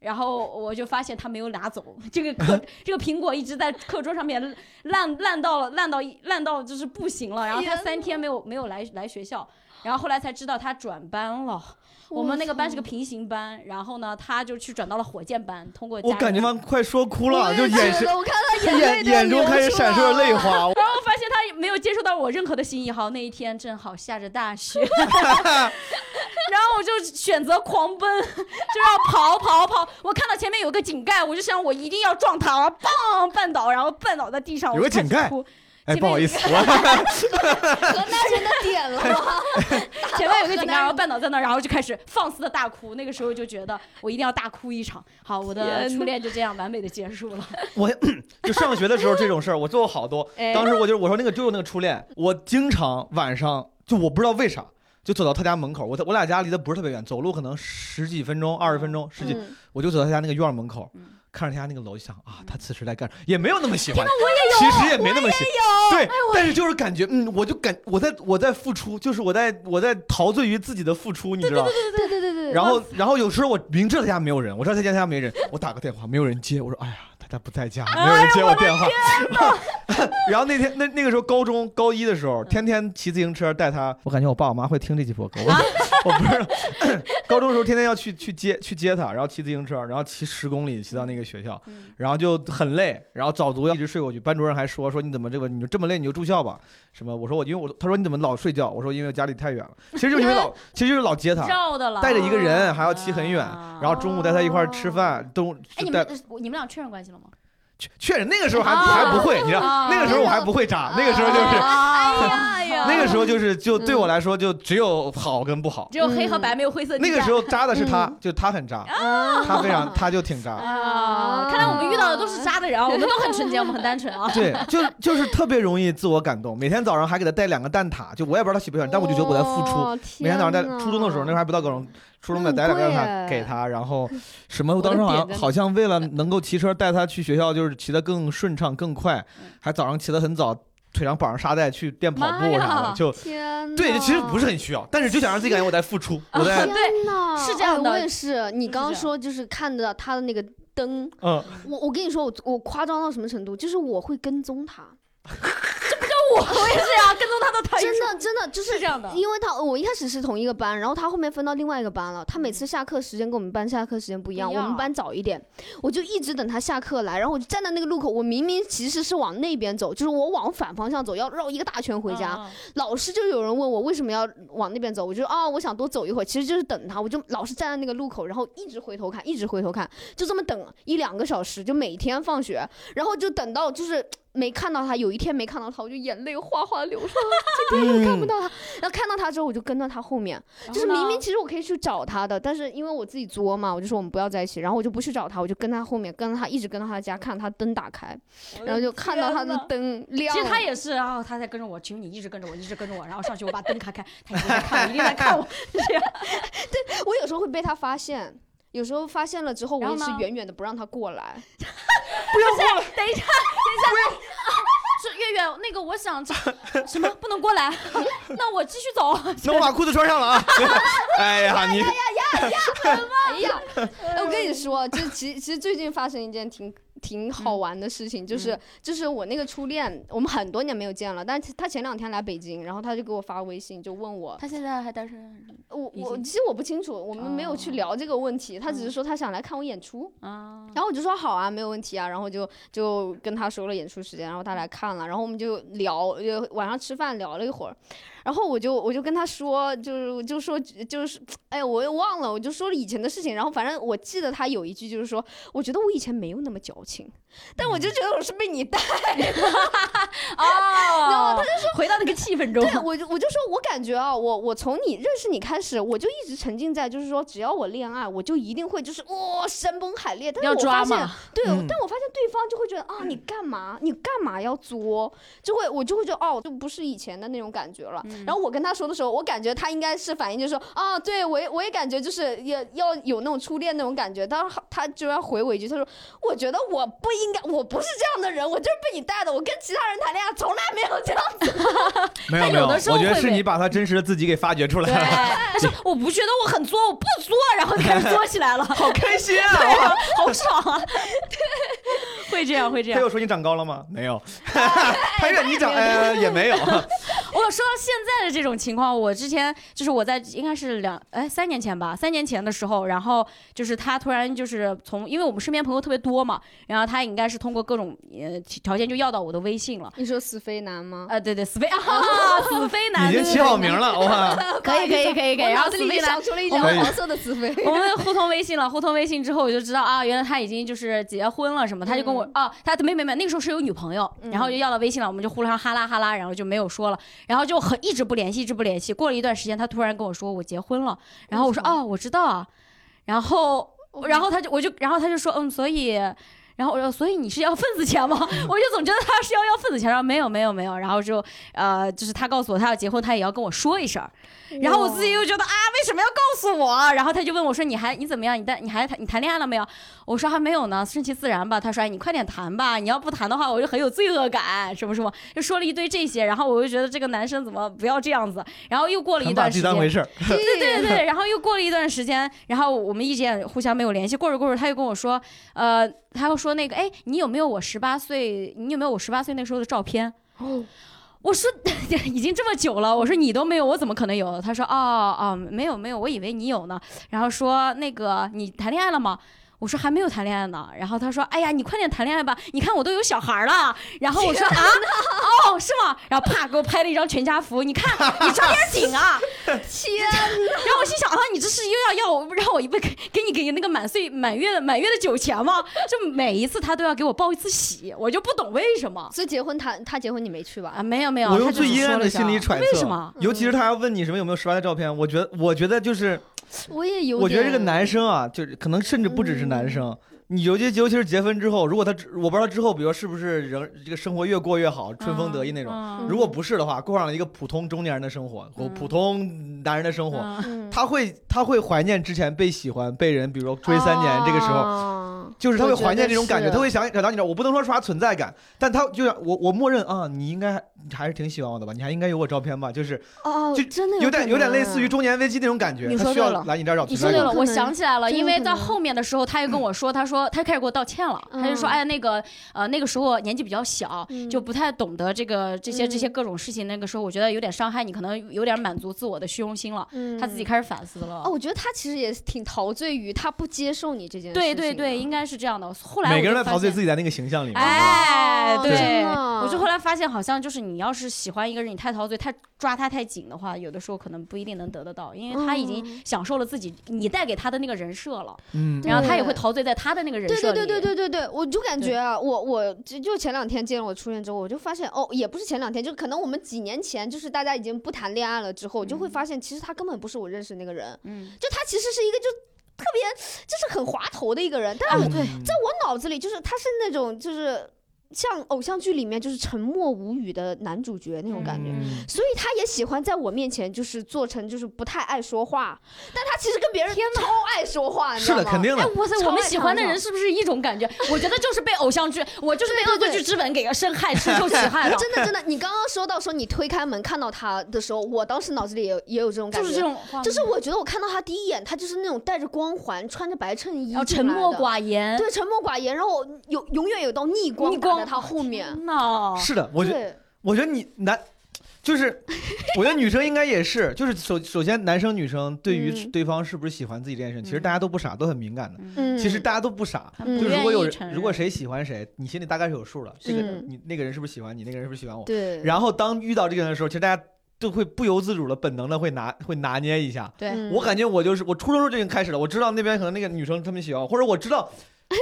然后我就发现他没有拿走这个课，[LAUGHS] 这个苹果一直在课桌上面烂烂到了烂到烂到就是不行了，然后他三天没有没有来来学校，然后后来才知道他转班了。我们那个班是个平行班，然后呢，他就去转到了火箭班。通过我感觉他快说哭了，就眼神，我看他眼眼眼中开始闪烁着泪花。[LAUGHS] 然后发现他没有接受到我任何的心意。好，那一天正好下着大雪，[LAUGHS] 然后我就选择狂奔，[LAUGHS] 就要跑跑跑。我看到前面有个井盖，我就想我一定要撞它，然后砰绊倒，然后绊倒在地上。有个井盖。哎，不好意思，[LAUGHS] 我河南人的点了吗？[LAUGHS] 前面有个井盖，[LAUGHS] 然后绊倒在那儿，然后就开始放肆的大哭。那个时候就觉得我一定要大哭一场。好，我的初恋就这样完美的结束了。我就上学的时候这种事儿，我做过好多。当时我就我说那个就是那个初恋，我经常晚上就我不知道为啥就走到他家门口，我我俩家离得不是特别远，走路可能十几分钟、二十分钟、十几，我就走到他家那个院门口。看着他家那个楼，就想啊，他此时在干，也没有那么喜欢。其实也没那么喜欢，对，但是就是感觉，嗯，我就感我在我在付出，就是我在我在陶醉于自己的付出，你知道？对对对对对对。然后然后有时候我明知道他家没有人，我知道他家他家没人，我打个电话没有人接，我说哎呀，他家不在家，没有人接我电话。[LAUGHS] 然后那天那那个时候高中高一的时候，天天骑自行车带他，我感觉我爸我妈会听这期播客。我 [LAUGHS] 不是高中的时候天天要去去接去接他，然后骑自行车，然后骑十公里骑到那个学校，然后就很累，然后早读要一直睡过去。班主任还说说你怎么这个你就这么累你就住校吧？什么？我说我因为我他说你怎么老睡觉？我说因为家里太远了。其实就是因为老 [LAUGHS] 其实就是老接他，带着一个人还要骑很远，然后中午带他一块吃饭都。哎，你们你们俩确认关系了吗？确实那个时候还还不会，你知道，那个时候我还不会渣，那个时候就是，[LAUGHS] 那个时候就是就对我来说就只有好跟不好，只有黑和白没有灰色。那个时候渣的是他，就他很渣，他非常他就挺渣。啊，看来我们遇到的都是渣的人啊，我们都很纯洁，我们很单纯啊。[LAUGHS] 对，就就是特别容易自我感动，每天早上还给他带两个蛋挞，就我也不知道他喜不喜欢，但我就觉得我在付出。每天早上在初中的时候，那时候还不到高中。初中的带两个他给他，然后 [LAUGHS] 什么？我当时好像好像为了能够骑车带他去学校，就是骑得更顺畅更快，还早上骑得很早，腿上绑上沙袋去练跑步啥的，就对，其实不是很需要，但是就想让自己感觉我在付出，我在对，是这样的。我也是，你刚刚说就是看着他的那个灯，嗯，我我跟你说，我我夸张到什么程度？就是我会跟踪他。[LAUGHS] 这不叫我，[LAUGHS] 我也是呀，跟踪他的大语真的真的就是是这样的。因为他我一开始是同一个班，然后他后面分到另外一个班了。他每次下课时间跟我们班下课时间不一样，我们班早一点，我就一直等他下课来，然后我就站在那个路口，我明明其实是往那边走，就是我往反方向走，要绕一个大圈回家。嗯老师就有人问我为什么要往那边走，我就啊、我想多走一会儿，其实就是等他，我就老是站在那个路口，然后一直回头看，一直回头看，就这么等一两个小时，就每天放学，然后就等到就是没看到他，有一天没看到他，我就眼泪哗哗流上来，今天又看不到他，然后看到他之后我就跟到他后面，就是明明其实我可以去找他的，但是因为我自己作嘛，我就说我们不要在一起，然后我就不去找他，我就跟他后面，跟着他一直跟到他家，看他灯打开，然后就看到他的灯亮了。其实他也是，然后他在跟着我，求你一直跟着我，一直跟着我，然后上去我把灯开开，他一定在看我，一定在看我，[LAUGHS] 这样。[LAUGHS] 我有时候会被他发现，有时候发现了之后，我也是远远的不让他过来。[LAUGHS] 不要过来，等一下，等一下，是月月，那个我想这什么不能过来，[LAUGHS] 那我继续走。那我把裤子穿上了啊！[LAUGHS] 哎呀，你哎呀，哎我跟你说，就其其实最近发生一件挺挺好玩的事情，就是就是我那个初恋，我们很多年没有见了，但是他前两天来北京，然后他就给我发微信，就问我，他现在还单身我我其实我不清楚，我们没有去哦聊这个问题，他只是说他想来看我演出。啊？然后我就说好啊，没有问题啊，然后就就跟他说了演出时间，然后他来看了，然后我们就聊，就晚上吃饭聊了一会儿，然后我就我就跟他说，就是就说就是，哎呀，我又忘了，我就说了以前的事情，然后反正我记得他有一句就是说，我觉得我以前没有那么矫情，但我就觉得我是被你带 [LAUGHS] 哦，然后他就说回到那个气氛中对，我就我就说，我感觉啊，我我从你认识你开始，我就一直沉浸在，就是说，只要我恋爱，我就一定会就是哇、山崩海裂。但是要我发现抓嘛，对，嗯但我发现对方就会觉得啊，你干嘛？你干嘛要作？就会我就会觉得哦，就不是以前的那种感觉了。嗯然后我跟他说的时候，我感觉他应该是反应就是说啊，对我也我也感觉就是也要有那种初恋那种感觉。他他居然回我一句，他说我觉得我不应该，我不是这样的人，我就是被你带的，我跟其他人谈恋爱从来没有这样子。没 [LAUGHS] 有没有，有的时候我觉得是你把他真实的自己 [LAUGHS] 给发掘出来，了，他说我不觉得我很作，我不作，然后就开始作起来了，[LAUGHS] 好开心啊！啊，好爽啊！会这样，会这样。他有说你长高了吗？没有，潘越你长呃也没有，我说到现在的这种情况，我之前就是我在应该是两哎三年前吧，三年前的时候，然后就是他突然就是从，因为我们身边朋友特别多嘛，然后他应该是通过各种呃条件就要到我的微信了。你说死飞男吗？啊，对对，死飞 [LAUGHS] 啊，[LAUGHS] 死飞男，已经起好名，了哇！对 [LAUGHS] 对可以可以可以可以，然后我脑子里死飞男出了一条黄色的死飞。我们互通微信了，互通微信之后我就知道啊，原来他已经就是结婚了什么，他就跟我、啊，他没没没，那个时候是有女朋友，然后就要到微信了，我们就互相哈啦哈啦，然后就没有说了，然后就很一直不联系，一直不联系。过了一段时间，他突然跟我说我结婚了，然后我说哦，我知道啊，然后然后他就我就然后他就说嗯，所以。然后我说，所以你是要份子钱吗？[LAUGHS] 我就总觉得他是要要份子钱，然后没有没有没有，然后就呃，就是他告诉我他要结婚，他也要跟我说一声，然后我自己又觉得啊，为什么要告诉我？然后他就问我说：“你还你怎么样？你谈你还谈你谈恋爱了没有？”我说还没有呢，顺其自然吧。他说：“哎，你快点谈吧，你要不谈的话，我就很有罪恶感，什么什么，就说了一堆这些。然后我就觉得这个男生怎么不要这样子？然后又过了一段时间，自己当回事，对对对对，然后又过了一段时间，然后我们一直也互相没有联系。过着过着，他又跟我说，呃，他又说那个，哎，你有没有我十八岁？你有没有我十八岁那时候的照片？[LAUGHS] 我说 [LAUGHS] 已经这么久了，我说你都没有，我怎么可能有？他说哦哦，没有没有，我以为你有呢。然后说那个你谈恋爱了吗？我说还没有谈恋爱呢。然后他说哎呀，你快点谈恋爱吧，你看我都有小孩了。然后我说啊哦是吗？然后啪给我拍了一张全家福，你看你抓点紧啊。[LAUGHS] 天然后我心想啊，你这是又要要我让我一辈给给你给那个满岁满月的满月的酒钱吗？就每一次他都要给我报一次喜，我就不懂为什么所以结婚他他结婚你没去吧？啊？没有没有，我用最阴暗的心理揣测，为什么？尤其是他要问你什么有没有十八的照片，我觉得，我觉得就是，[LAUGHS] 我也有点，我觉得这个男生啊，就是可能甚至不只是男生，你尤其尤其是结婚之后，如果他之我不知道之后，比如是不是人这个生活越过越好，春风得意那种。嗯如果不是的话，过上了一个普通中年人的生活普通男人的生活，他会他会怀念之前被喜欢、被人，比如说追三年这个时候，候，就是他会怀念这种感觉，是他会想找到你这儿。我不能说刷存在感，但他就像我我默认啊，你应该还是挺喜欢我的吧？你还应该有我照片吧？就是哦，就真的有点有点类似于中年危机那种感觉，你他需要说对了来你这儿找你说对了。我想起来了，因为在真有可能后面的时候，他又跟我说，他说他开始给我道歉了，[LAUGHS] 他就说，嗯哎，那个呃，那个时候年纪比较小，嗯就不太懂得这个这些这些嗯各种事情。那个时候我觉得有点伤害你，可能有点满足自我的虚荣心了。嗯他自己开始反思了。哦，我觉得他其实也挺陶醉于他不接受你这件事情。对对对，应该是这样的。后来每个人在在陶醉自己在那个形象里面。哎，哦对真的，我就后来发现，好像就是你要是喜欢一个人，你太陶醉、太抓他太紧的话，有的时候可能不一定能得得到，因为他已经嗯享受了自己你带给他的那个人设了，嗯，然后他也会陶醉在他的那个人设里。对对对对对对，我就感觉啊，我我就就前两天见了我初恋之后，我就发现哦，也不是前两天，就可能我们几年前，就是大家已经不谈恋爱了之后，我就会发现其实他根本不是我认识的那个人，嗯就他其实是一个就特别就是很滑头的一个人，但是在我脑子里就是他是那种就是像偶像剧里面就是沉默无语的男主角那种感觉。嗯所以他也喜欢在我面前就是做成就是不太爱说话，但他其实跟别人超爱说话，你知是的，道吗？哎肯定的。，哇塞，我们喜欢的人是不是一种感觉？我觉得就是被偶像剧，我就是被恶作剧之吻给深害、深受其害了。真的真的，你刚刚说到说你推开门看到他的时候，我当时脑子里也有也有这种感觉，就是这种就是我觉得我看到他第一眼，他就是那种带着光环，穿着白衬衣要沉默寡言，对，沉默寡言，然后有永远有道逆光逆光打在他后面，是的，我觉得，我觉得你男，就是我觉得女生应该也是，[LAUGHS] 就是首首先男生女生对于嗯。对方是不是喜欢自己这件事，其实大家都不傻，都很敏感的。嗯，其实大家都不傻，嗯。就如果有如果谁喜欢谁，你心里大概是有数的。这个嗯。你那个人是不是喜欢你，那个人是不是喜欢我？对，然后当遇到这个人的时候，其实大家都会不由自主的、本能的会拿会拿捏一下。我感觉我就是我初中时候就已经开始了，我知道那边可能那个女生特别喜欢我，或者我知道，但是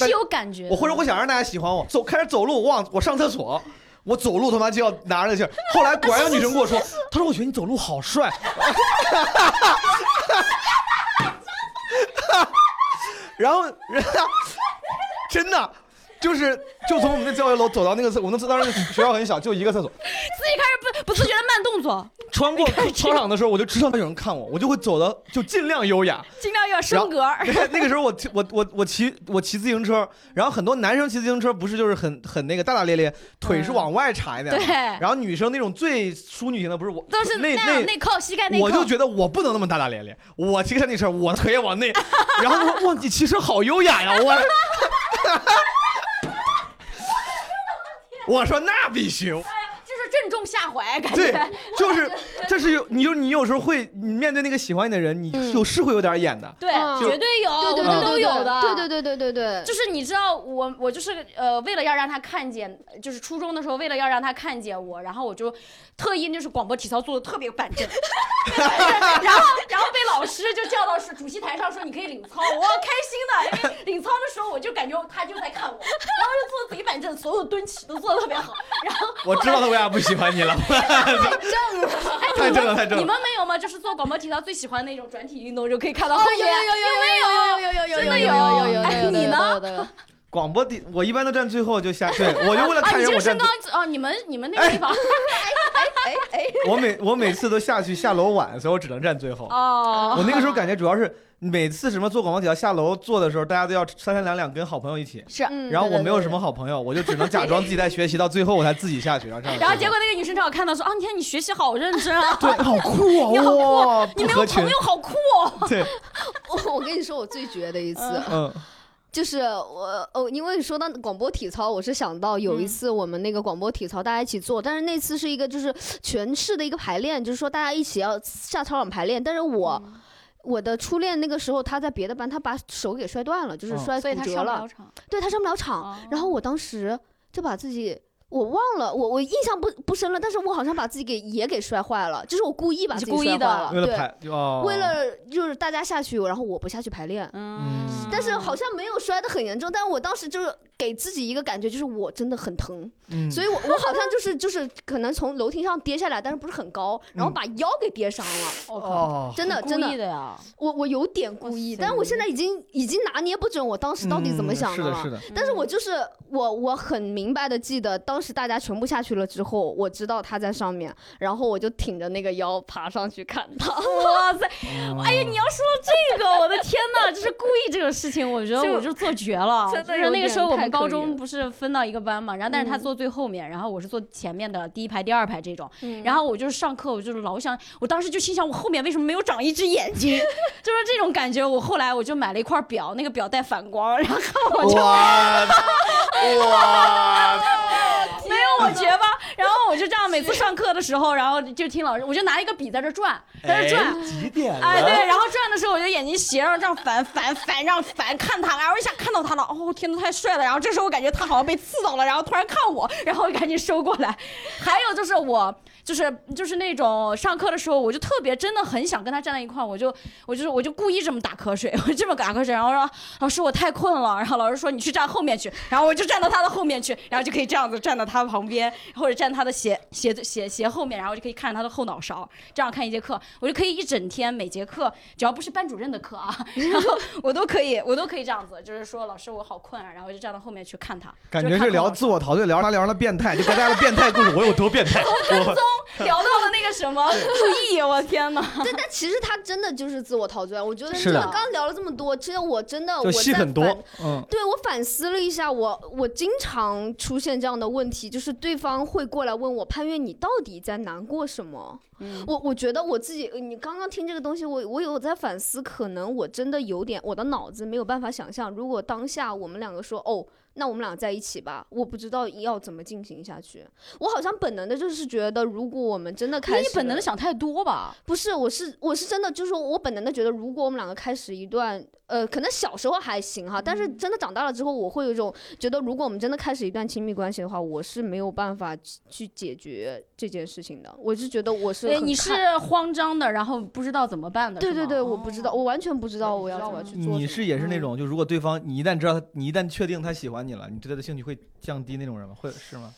但有感觉的。我或者我想让大家喜欢我，走开始走路，我往我上厕所，我走路他妈就要拿着那劲儿。后来果然有女生跟我说，[LAUGHS] 她说我觉得你走路好帅。[LAUGHS] 然后，人 [LAUGHS] 家真的就是就从我们那教学楼走到那个厕，我们那当时学校很小，就一个厕所。自己开始不不自觉的慢动作，穿过操场的时候，我就知道有人看我，我就会走的就尽量优雅。尽量要升格儿。那个时候我骑我我我骑我骑自行车，然后很多男生骑自行车不是就是很很那个大大咧咧，腿是往外插一点。对然后女生那种最淑女型的不是我，都是那样内扣，膝盖内扣。我就觉得我不能那么大大咧咧，我骑个那车，我腿也往内，然后他说哇，你骑车好优雅呀，我。我说那必须，正中下怀，感对觉。，就是 [LAUGHS] 这是有你就你有时候会你面对那个喜欢你的人，你嗯。有是会有点演的，对，嗯。绝对有，对对对都有的。对对对对对对，就是你知道我我就是呃为了要让他看见，就是初中的时候为了要让他看见我，然后我就特意就是广播体操做的特别板正，[LAUGHS] [LAUGHS] 然后然后被老师就叫到是主席台上说你可以领操，我开心的，因为领操的时候我就感觉他就在看我，然后就做的贼板正，所有蹲起都做的特别好，然后我知道他为啥不喜欢你了，[LAUGHS] 正了，太正了，太正了你了。们没有吗？就是做广播体操最喜欢那种转体运动，就可以看到后哦，面有有有有有有有有有真的有有有哎有你呢？呢？广播底，我一般都站最后就下，对我就为了啊，看人我站你这个身高哦，你们你们那个地方哎哎，我每我每次都下去下楼晚，所以我只能站最后。哦，我那个时候感觉主要是每次什么做广播体操下楼做的时候，大家都要三三两两跟好朋友一起，是。嗯然后我没有什么好朋友，我就只能假装自己在学习，到最后我才自己下去，然后这样。然后结果那个女生正好看到说啊，你看你学习好认真啊，对，好酷你好哦，酷哇，你没有不合群朋。友好酷哦。对，我 [LAUGHS] 我跟你说，我最绝的一次，嗯就是我哦，因为说到广播体操，我是想到有一次我们那个广播体操大家一起做，但是那次是一个就是全市的一个排练，就是说大家一起要下操场排练，但是我。我的初恋那个时候他在别的班，他把手给摔断了，就是哦摔骨折了他上不了，场。对他上不了场。哦然后我当时就把自己，我忘了，我我印象不不深了，但是我好像把自己给也给摔坏了，就是我故意把自己你是故意的摔坏了，对，为了排，哦，为了就是大家下去，然后我不下去排练。嗯，但是好像没有摔的很严重，但是我当时就是给自己一个感觉，就是我真的很疼，嗯，所以我我好像就是就是可能从楼梯上跌下来，但是不是很高，然后把腰给跌伤了。我靠，哦，真的真的，的呀！我我有点故意，但是我现在已经已经拿捏不准我当时到底怎么想了。嗯是的，是的，但是我就是我，我很明白的记得，当时大家全部下去了之后，我知道他在上面，然后我就挺着那个腰爬上去看他。[LAUGHS] 哇塞！哦哎呀，你要说这个，我的天呐，就是故意这个事情，我觉得就我就做绝了。真的就是那个时候我们高中不是分到一个班嘛，然后但是他嗯坐最后面，然后我是坐前面的第一排、第二排这种。嗯然后我就是上课，我就是老想，我当时就心想，我后面为什么没有长一只眼睛？[LAUGHS] 就是这种感觉。我后来我就买了一块表，那个表带反光，然后我就哇哇，[LAUGHS] 没有我绝吧。然后我就这样每次上课的时候，然后就听老师，我就拿一个笔在这转，在这转。哎几点了？哎，对，然后转的时候我就眼睛斜着这样反反反这样反看他，然后一下看到他了，哦天呐，太帅了！然后这时候我感觉他好像被刺到了，然后突然看我，然后我赶紧收过来。还有就是我就是就是那种上课的时候，我就特别真的很想跟他站在一块儿，我就我就是我就故意这么打瞌睡，[LAUGHS] 我这么打瞌睡，然后说老师我太困了，然后老师说你去站后面去，然后我就站到他的后面去，然后就可以这样子站到他旁边，或者站他的斜斜斜斜后面，然后就可以看着他的后脑勺，这样看一节课，我就可以一整天每节课，只要不是班主任的课啊，[LAUGHS] 然后我都可以我都可以这样子，就是说老师我好困啊，然后就站到后面去看他，感觉是聊自我陶醉，聊着聊着变态，就大家的变态故事，我有多变态？[LAUGHS] 跟踪聊到了那个什么注意，我天哪！对，但其实他真的就是自我陶醉。我觉得是的真的，刚刚聊了这么多，其实我真的就我在戏很多反，嗯，对我反思了一下，我我经常出现这样的问题，就是对方会过来问我潘越，你到底在难过什么？嗯我我觉得我自己，你刚刚听这个东西，我我有在反思，可能我真的有点，我的脑子没有办法想象，如果当下我们两个说哦。那我们俩在一起吧，我不知道要怎么进行下去。我好像本能的就是觉得，如果我们真的开始，你本能的想太多吧？不是，我是我是真的，就是说我本能的觉得，如果我们两个开始一段，呃，可能小时候还行哈，但是真的长大了之后，我会有一种觉得，如果我们真的开始一段亲密关系的话，我是没有办法去去解决这件事情的。我是觉得我是你是慌张的，然后不知道怎么办的。对对对，我不知道，哦我完全不知道我要怎么去做。你是也是那嗯种，就如果对方你一旦知道他，你一旦确定他喜欢你了，你对他的兴趣会降低那种人吗？会是吗？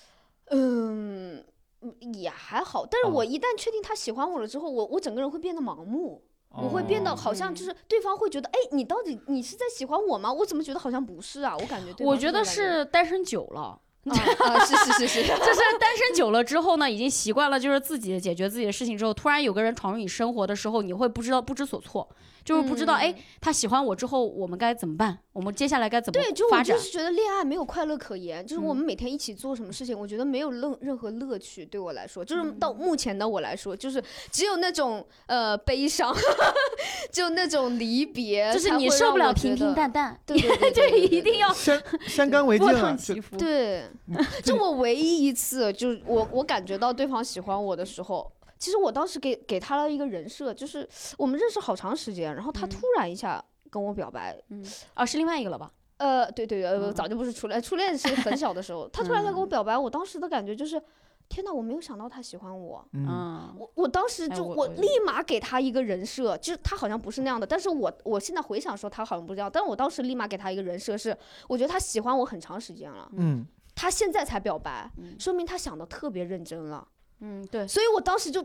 嗯。嗯也还好，但是哦我一旦确定他喜欢我了之后，我我整个人会变得盲目，我会变得哦好像就是对方会觉得，哎，你到底你是在喜欢我吗？我怎么觉得好像不是啊？我感觉我觉得是单身久了。[LAUGHS] 啊啊，是是是是，[LAUGHS] 就是单身久了之后呢，已经习惯了，就是自己解决自己的事情之后，突然有个人闯入你生活的时候，你会不知道不知所措，就是不知道，哎、嗯他喜欢我之后，我们该怎么办？我们接下来该怎么对，就我就？是觉得恋爱没有快乐可言，就是我嗯们每天一起做什么事情，我觉得没有任任何乐趣。对我来说，就是嗯到目前的我来说，就是只有那种呃悲伤，[LAUGHS] 就那种离别，就是你受不了平平淡淡，对对对对，对一定要先先干为敬波啊！就荡起伏。对，就我唯一一次，就是我我感觉到对方喜欢我的时候，其实我当时给给他了一个人设，就是我们认识好长时间，然后他嗯突然一下跟我表白，嗯，啊，是另外一个了吧？呃，对对，呃，嗯早就不是初恋，初恋是很小的时候，[LAUGHS] 他突然在跟我嗯表白，我当时的感觉就是，天哪，我没有想到他喜欢我。嗯，嗯，我我当时就我立马给他一个人设，就是他好像不是那样的，但是我我现在回想说他好像不是这样，但我当时立马给他一个人设是，我觉得他喜欢我很长时间了，嗯，他现在才表白，嗯。说明他想的特别认真了，嗯，对，所以我当时就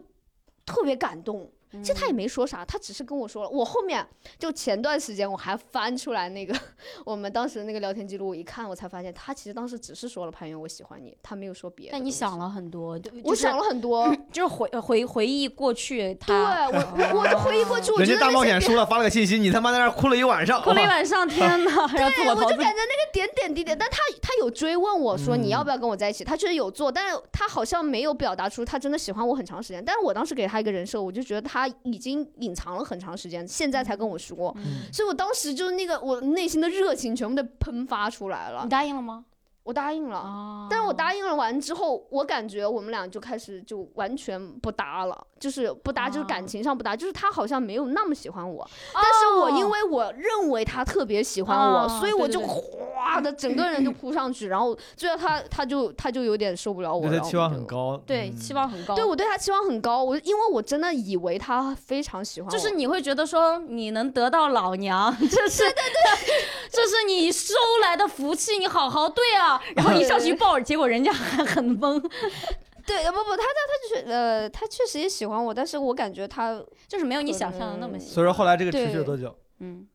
特别感动。其实他也嗯没说啥，他只是跟我说了。我后面就前段时间我还翻出来那个 [LAUGHS] 我们当时的那个聊天记录，我一看我才发现，他其实当时只是说了潘源我喜欢你，他没有说别的。但你想，了很多，就我想了，很多。[CLEARS THROAT] 就是回回回忆过去，对他我我 [LAUGHS] 我就回忆过去，我人家大觉得那些冒险输了，发了个信息，你他妈在那哭了一晚上，哭了一晚上，天呐，[LAUGHS] 然后我就感觉那个点点滴滴，但他他有追问我说你要嗯不要跟我在一起，他确实有做，但是他好像没有表达出他真的喜欢我很长时间。但是我当时给他一个人设，我就觉得他已经隐藏了很长时间，现在才跟我说，嗯。所以我当时就是那个我内心的热情全部都喷发出来了。你，答应了吗？我答应了。啊但是我答应了完之后，我感觉我们俩就开始就完全不搭了，就是不搭，就是感啊情上不搭，就是他好像没有那么喜欢我，但是我因为我认为他特别喜欢我，哦所以我就哗的整个人就扑上去，然后最后他他就他就有点受不了我，对他期望。很高，对，嗯期望很高。对我对他期望很高，我因为我真的以为他非常喜欢我，就是你会觉得说你能得到老娘，[LAUGHS] 就是对对对，这是你收来的福气，你好好对啊。然后一上去抱，结果人家还很懵，[LAUGHS] 对，呃不不，他他他就是呃，他确实也喜欢我，但是我感觉他就是没有你想象的那么喜所以说后来这个持续对了多久？嗯，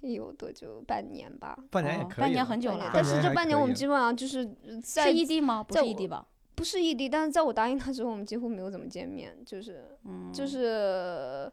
有多久？半年吧。半年也哦半年可以了半年很久了。但是这半年我们基本上就是呃在是异地吗？不是异地吧？不是异地，但是在我答应他之后，我们几乎没有怎么见面，就是嗯，就是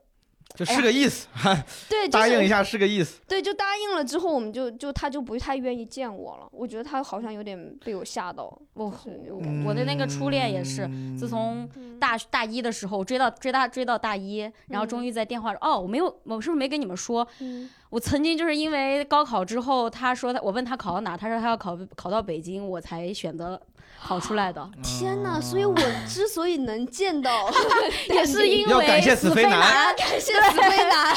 就是个意思，[LAUGHS] 对，就是答应一下是个意思。对，就答应了之后，我们就就他就不太愿意见我了。我觉得他好像有点被我吓到，我我我的那个初恋也是，嗯自从嗯大大一的时候追到追到追到大一，然后终于在电话哦，我没有，我是不是没跟你们说？嗯我曾经就是因为高考之后，他说他我问他考到哪，他说他要考考到北京，我才选择考出来的，天呐！所以我 [LAUGHS] 之所以能见到，[LAUGHS] 也是因为要感谢死飞男啊，[LAUGHS] 感谢死飞男，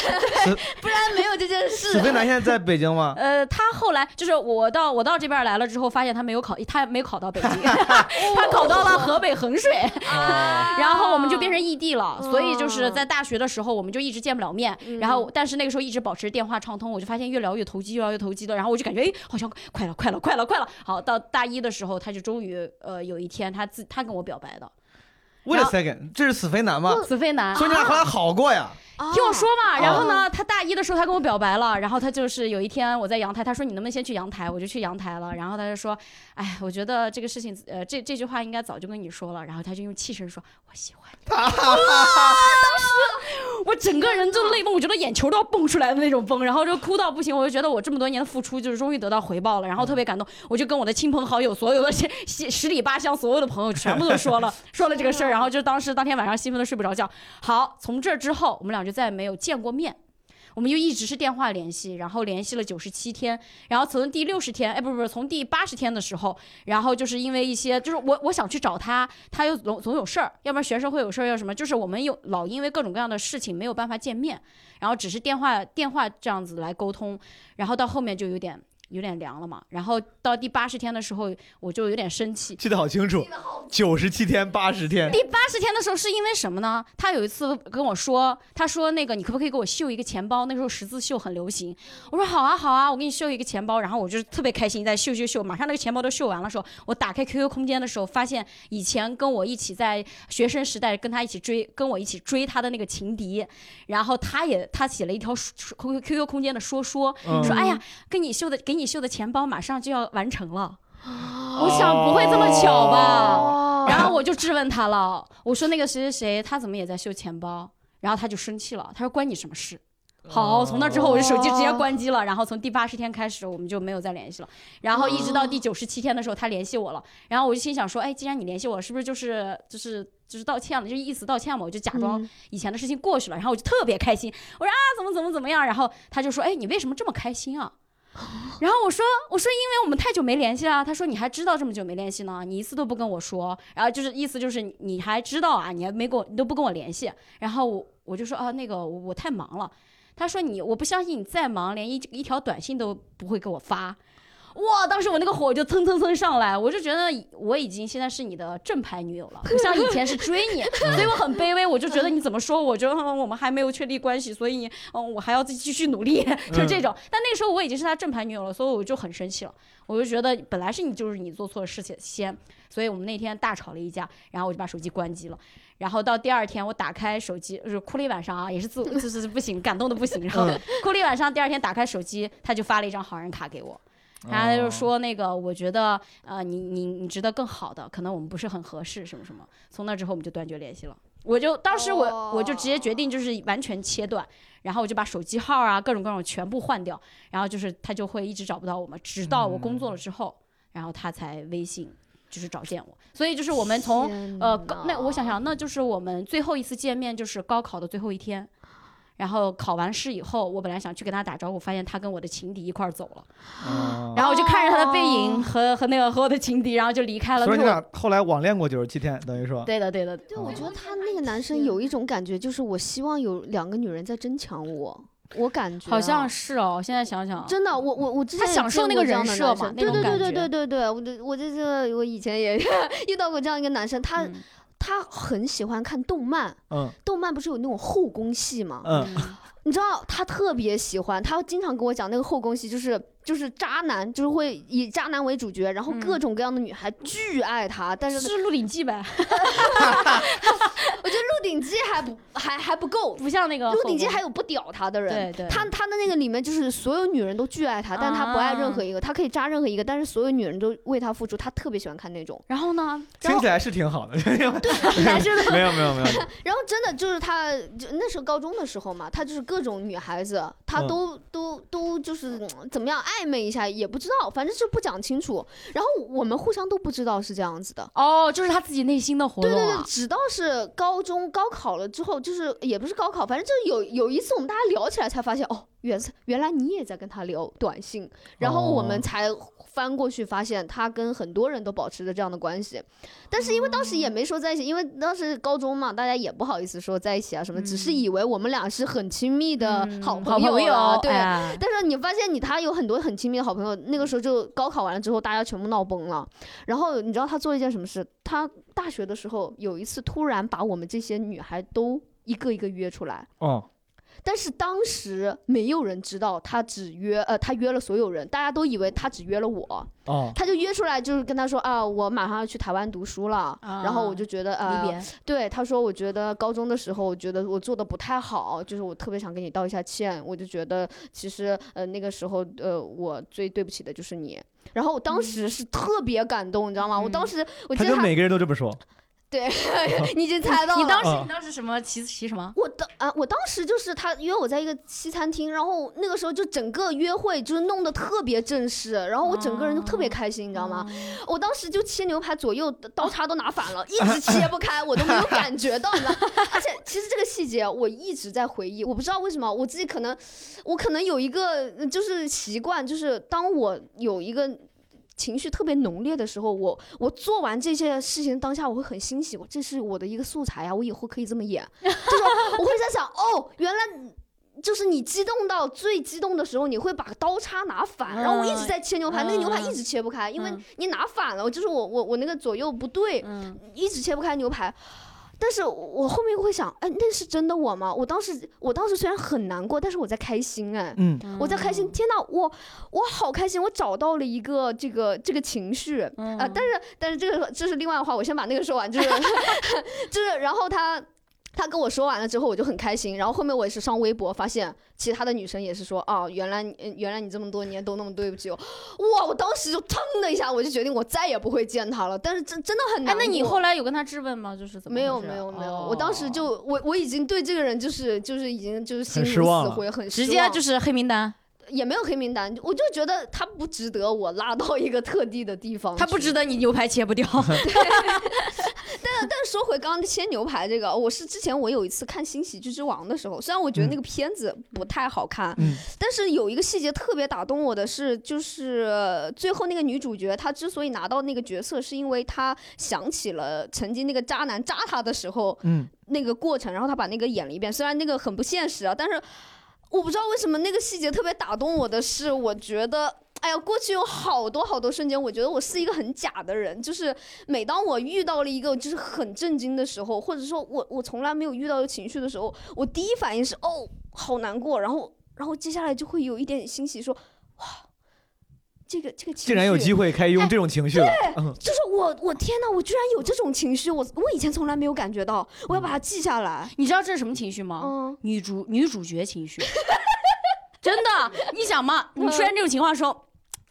不然没有这件事。死飞男现在在北京吗？呃，他后来就是我到我到这边来了之后，发现他没有考，他没考到北京，他考到了河北衡水，啊然后我们就变成异地了。所以就是嗯在大学的时候，我们就一直见不了面。然后但是那个时候一直保持电话畅通，我就发现越聊越投机，越聊越投机的。然后我就感觉哎，好像快了，快了，快了，快了。好，到大一的时候，他就终于呃有一天他自他跟我表白的，Wait a second，这是死肥男吗？死肥男。所以你俩后来好过呀？听我说嘛，啊然后呢，他大一的时候他跟我表白了，然后他就是有一天我在阳台，他说你能不能先去阳台，我就去阳台了，然后他就说，哎，我觉得这个事情，呃，这这句话应该早就跟你说了，然后他就用气声说，我喜欢你。当时我整个人就泪崩，我觉得眼球都要蹦出来的那种崩，然后就哭到不行，我就觉得我这么多年的付出就是终于得到回报了，然后特别感动，我就跟我的亲朋好友，所有的十十十里八乡所有的朋友全部都说了说了这个事儿，然后然后就当时当天晚上兴奋的睡不着觉。好，从这之后我们俩就再也没有见过面。我们就一直是电话联系，然后联系了九十七天，然后从第六十天，哎，不不不，从第八十天的时候，然后就是因为一些，就是我我想去找他，他又总总有事儿，要不然学生会有事儿，要什么，就是我们有老因为各种各样的事情没有办法见面，然后只是电话电话这样子来沟通，然后到后面就有点有点凉了嘛，然后到第八十天的时候，我就有点生气，记得好清楚，九十七天、八十天。第八十天的时候是因为什么呢？他有一次跟我说，他说那个你可不可以给我绣一个钱包？那时候十字绣很流行。我说好啊好啊，我给你绣一个钱包。然后我就特别开心，在绣绣绣，马上那个钱包都绣完了时候，我打开 QQ 空间的时候，发现以前跟我一起在学生时代跟他一起追，跟我一起追他的那个情敌，然后他也他写了一条 QQ QQ 空间的说说，嗯说哎呀，跟你绣的给你绣的钱包马上就要完成了。我想不会这么巧吧？哦然后我就质问他了，我说那个谁谁谁，他怎么也在秀钱包？然后他就生气了，他说关你什么事？好，从那之后我的手机直接关机了，然后从第八十天开始我们就没有再联系了，然后一直到第九十七天的时候他联系我了，然后我就心想说，哎，既然你联系我，是不是就是就是就是道歉了，就是意思道歉嘛？我就假装嗯以前的事情过去了，然后我就特别开心，我说啊怎么怎么怎么样，然后他就说，哎，你为什么这么开心啊？然后我说，我说，因为我们太久没联系了。他说，你还知道这么久没联系呢？你一次都不跟我说。然后就是意思就是你还知道啊？你还没跟我，你都不跟我联系。然后我我就说啊，那个我我太忙了。他说你我不相信你再忙，连一一条短信都不会给我发。哇！当时我那个火就蹭蹭蹭上来，我就觉得我已经现在是你的正牌女友了，不像以前是追你，[LAUGHS] 所以我很卑微。我就觉得你怎么说，我就、嗯、我们还没有确立关系，所以嗯，我还要再继续努力，就是这种。但那个时候我已经是他正牌女友了，所以我就很生气了。我就觉得本来是你就是你做错了事情先，所以我们那天大吵了一架，然后我就把手机关机了。然后到第二天我打开手机，就是哭了一晚上啊，也是自我就是不行，感动的不行。然后哭了一晚上，第二天打开手机，他就发了一张好人卡给我。然后他就说那个，我觉得呃，你你你值得更好的，可能我们不是很合适，什么什么。从那之后我们就断绝联系了。我就当时我我就直接决定就是完全切断，然后我就把手机号啊各种各种全部换掉，然后就是他就会一直找不到我们，直到我工作了之后，然后他才微信就是找见我。所以就是我们从呃高那我想想，那就是我们最后一次见面就是高考的最后一天。然后考完试以后，我本来想去跟他打招呼，发现他跟我的情敌一块儿走了，哦然后我就看着他的背影和和那个和我的情敌，然后就离开了。所以俩后来网恋过九十七天，等于说。对的对的，对，我觉得他那个男生有一种感觉，就是我希望有两个女人在争抢我，我感觉啊好像是哦。现在想想，真的，我我我之前他也享受那个人设嘛对对对对觉对对对，我的我这个我以前也 [LAUGHS] 遇到过这样一个男生，他嗯他很喜欢看动漫，嗯。动漫不是有那种后宫戏吗？嗯，你知道他特别喜欢，他经常跟我讲那个后宫戏，就是就是渣男，就是会以渣男为主角，然后嗯各种各样的女孩巨爱他，但是是《鹿鼎记》呗，[LAUGHS] 我觉得《鹿鼎记》还不还还不够，《不像那个鹿鼎记》还有不屌他的人。对对，他他的那个里面就是所有女人都巨爱他，但他不爱任啊何一个，他可以渣任何一个，但是所有女人都为他付出，他特别喜欢看那种。然后呢？听起来是挺好的。男生的没有没有没有，[LAUGHS] 然后真的就是他，就那时候高中的时候嘛，他就是各种女孩子，他嗯都、都都就是嗯怎么样暧昧一下也不知道，反正就不讲清楚。然后我们互相都不知道是这样子的。哦，就是他自己内心的活动对对对。直到是高中高考了之后，就是也不是高考，反正就是有有一次我们大家聊起来才发现，哦，原原来你也在跟他聊短信，然后我们哦才翻过去发现他跟很多人都保持着这样的关系，但是因为当时也没说在一起，因为当时高中嘛，大家也不好意思说在一起啊什么，只是以为我们俩是很亲密的嗯好朋友对。哎但是你发现你他有很多很亲密的好朋友，那个时候就高考完了之后，大家全部闹崩了。然后你知道他做一件什么事？他大学的时候有一次突然把我们这些女孩都一个一个约出来，哦，但是当时没有人知道他只约呃他约了所有人，大家都以为他只约了我，哦，他就约出来就是跟他说啊我马上要去台湾读书了，啊然后我就觉得呃离别，对，他说，我觉得高中的时候，我觉得我做的不太好，就是我特别想跟你道一下歉。我就觉得其实呃那个时候呃我最对不起的就是你。然后我当时是特别感动，你知道吗？我当时我记得他，他跟每个人都这么说。对，[LAUGHS] 你已经猜到了。你当时啊你当时什么骑骑什么？我当啊，我当时就是他约我在一个西餐厅，然后那个时候就整个约会就是弄得特别正式，然后我整个人就特别开心，你知道吗？我当时就切牛排，左右刀叉都拿反了，一直 [LAUGHS] 切不开，我都没有感觉到，你知道。而且其实这个细节我一直在回忆，我不知道为什么我自己可能，我可能有一个呃就是习惯，就是当我有一个。情绪特别浓烈的时候，我我做完这些事情当下，我会很欣喜，我这是我的一个素材啊，我以后可以这么演，[LAUGHS] 就是我会在想，哦，原来就是你激动到最激动的时候，你会把刀叉拿反，然后我一直在切牛排，那个牛排一直切不开，因为嗯。你拿反了，就是我我我那个左右不对，嗯，一直切不开牛排。但是我后面会想，哎，那是真的我吗？我当时我当时虽然很难过，但是我在开心哎。嗯，我在开心，天呐，我我好开心，我找到了一个这个这个情绪啊、嗯但是但是这个这是另外的话，我先把那个说完，就是 [LAUGHS] 就是，然后他他跟我说完了之后，我就很开心，然后后面我也是上微博发现其他的女生也是说，哦，原来你呃原来你这么多年都那么对不起我，哇，我当时就腾的一下，我就决定我再也不会见他了，但是真真的很哎难，过。那你后来有跟他质问吗？就是怎么没有没有没有，哦我当时就我我已经对这个人就是就是已经就是心如很失望了死灰，很直失望接就是黑名单，也没有黑名单，我就觉得他不值得我拉到一个特地的地方，他不值得你牛排切不掉。[LAUGHS] [LAUGHS] [LAUGHS] 但是说回刚刚切牛排这个，我是之前我有一次看《新喜剧之王》的时候，虽然我觉得那个片子不太好看，嗯但是有一个细节特别打动我的是，就是呃最后那个女主角她之所以拿到那个角色，是因为她想起了曾经那个渣男渣她的时候嗯，那个过程，然后她把那个演了一遍，虽然那个很不现实啊，但是我不知道为什么那个细节特别打动我的是，我觉得。哎呀，过去有好多好多瞬间，我觉得我是一个很假的人。就是每当我遇到了一个就是很震惊的时候，或者说我我从来没有遇到的情绪的时候，我第一反应是哦，好难过，然后然后接下来就会有一点欣喜，说，这个这个情绪竟然有机会可以用这种情绪了。嗯，就是我我天呐，我居然有这种情绪，我我以前从来没有感觉到，我要把它记下来。你知道这是什么情绪吗？嗯，女主女主角情绪，[LAUGHS] 真的，你想嘛，你出现这种情况的时候。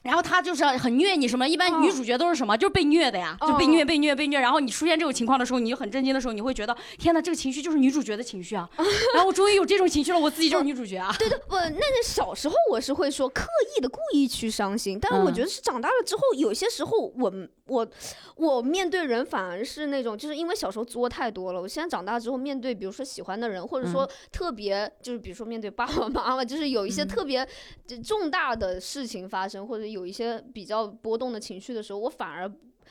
然后他就是很虐你什么，一般嗯女主角都是什么，就是被虐的呀，就被虐被虐被虐。然后你出现这种情况的时候，你就很震惊的时候，你会觉得天哪，这个情绪就是女主角的情绪啊。[LAUGHS] 然后我终于有这种情绪了，我自己就是女主角啊。对对，不，那那小时候我是会说刻意的故意去伤心，但是我嗯觉得是长大了之后，有些时候我我我面对人反而是那种，就是因为小时候作太多了，我现在长大之后面对，比如说喜欢的人，或者说特别就是比如说面对爸爸 [LAUGHS] 妈妈，就是有一些嗯。特别就重大的事情发生，或者有一些比较波动的情绪的时候，我反而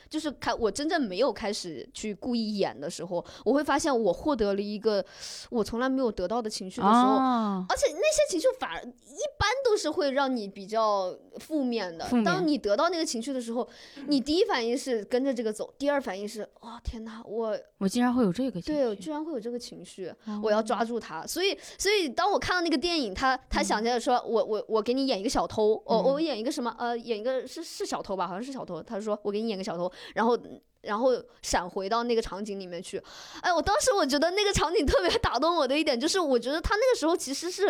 就是开我真正没有开始去故意演的时候，我会发现我获得了一个我从来没有得到的情绪的时候，哦，而且那些情绪反而一般都是会让你比较负面的。面当你得到那个情绪的时候，你第一反应是跟着这个走，第二反应是哦天哪，我我竟然会有这个情对我居然会有这个情绪，哦我要抓住它。所以所以当我看到那个电影，他他想起来说，我我我给你演一个小偷，我、嗯我演一个什么呃，演一个是是小偷吧，好像是小偷。他说我给你演个小偷，然后。然后闪回到那个场景里面去，哎，我当时我觉得那个场景特别打动我的一点就是，我觉得他那个时候其实是，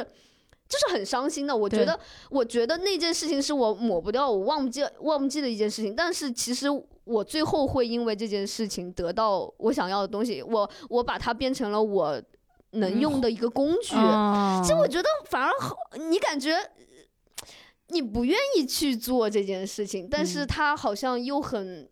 就是很伤心的。我觉得，我觉得那件事情是我抹不掉、我忘不记、忘不记的一件事情。但是其实我最后会因为这件事情得到我想要的东西，我我把它变成了我能用的一个工具。哦其实我觉得反而好，你感觉呃你不愿意去做这件事情，但是嗯它好像又很，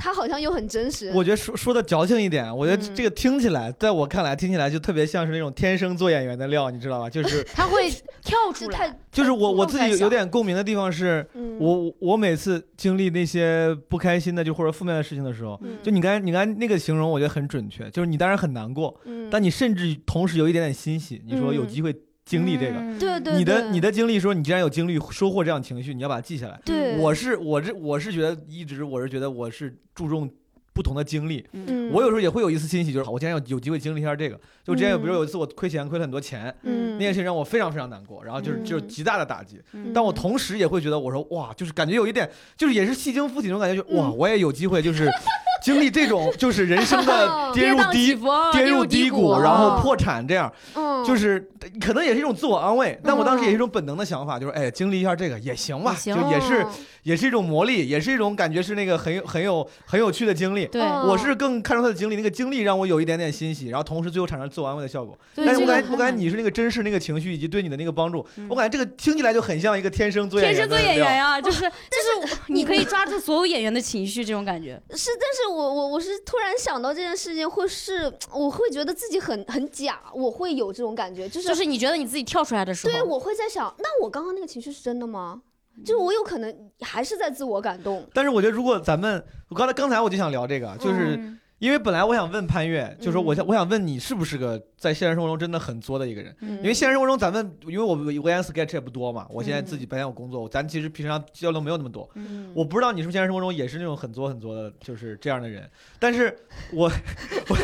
它好像又很真实。我觉得说说的矫情一点，我觉得嗯。这个听起来，在我看来听起来就特别像是那种天生做演员的料，你知道吧？就是 [LAUGHS] 他会跳出来，就是我我自己有有点共鸣的地方是，嗯，我我每次经历那些不开心的就或者负面的事情的时候，嗯。就你刚才你刚才那个形容，我觉得很准确，就是你当然很难过，嗯，但你甚至同时有一点点欣喜，你说有嗯机会经历这个。嗯对对你的你的经历说，你既然有经历收获这样情绪，你要把它记下来。对，我是我这我是觉得一直我是觉得我是注重不同的经历，嗯，我有时候也会有一次欣喜，就是好，我今天有有机会经历一下这个。就之前有，比如嗯。有一次我亏钱亏了很多钱，嗯。那件事情让我非常非常难过，然后就是就是嗯。极大的打击。嗯。但我同时也会觉得，我说哇，就是感觉有一点，就是也是戏精附体那种感觉，就哇，嗯。我也有机会就是 [LAUGHS] 经历这种就是人生的跌入低。伏跌入低谷，然后破产，这样嗯，就是可能也是一种自我安慰，但我当时也是一嗯种本能的想法，就是哎，经历一下这个也行吧，就也是嗯也是一种磨砺，也是一种感觉是那个很有很有很有趣的经历。对。嗯我是更看重他的经历，那个经历让我有一点点欣喜，然后同时最后产生自我安慰的效果。但是我这个感觉我感觉你是那个真实那个情绪以及对你的那个帮助，嗯我感觉这个听起来就很像一个天生做演员天生做演员呀，[LAUGHS] 就是就是你可以抓住所有演员的情绪，这种感觉。是，但是我我我是突然想到这件事情，会是我会觉得自己很很假，我会有这种感觉，就是就是你觉得你自己跳出来的时候，对我会在想，那我刚刚那个情绪是真的吗？就是我有可能还是在自我感动，但是我觉得如果咱们，我刚才刚才我就想聊这个，就是嗯因为本来我想问潘越，就是说我想嗯我想问你是不是个在现实生活中真的很作的一个人？嗯因为现实生活中咱们，因为我我演 sketch 也不多嘛，我现在嗯自己白天有工作，咱其实平常交流没有那么多。嗯我不知道你是不是现实生活中也是那种很作很作的，就是这样的人。但是我 [LAUGHS] 我，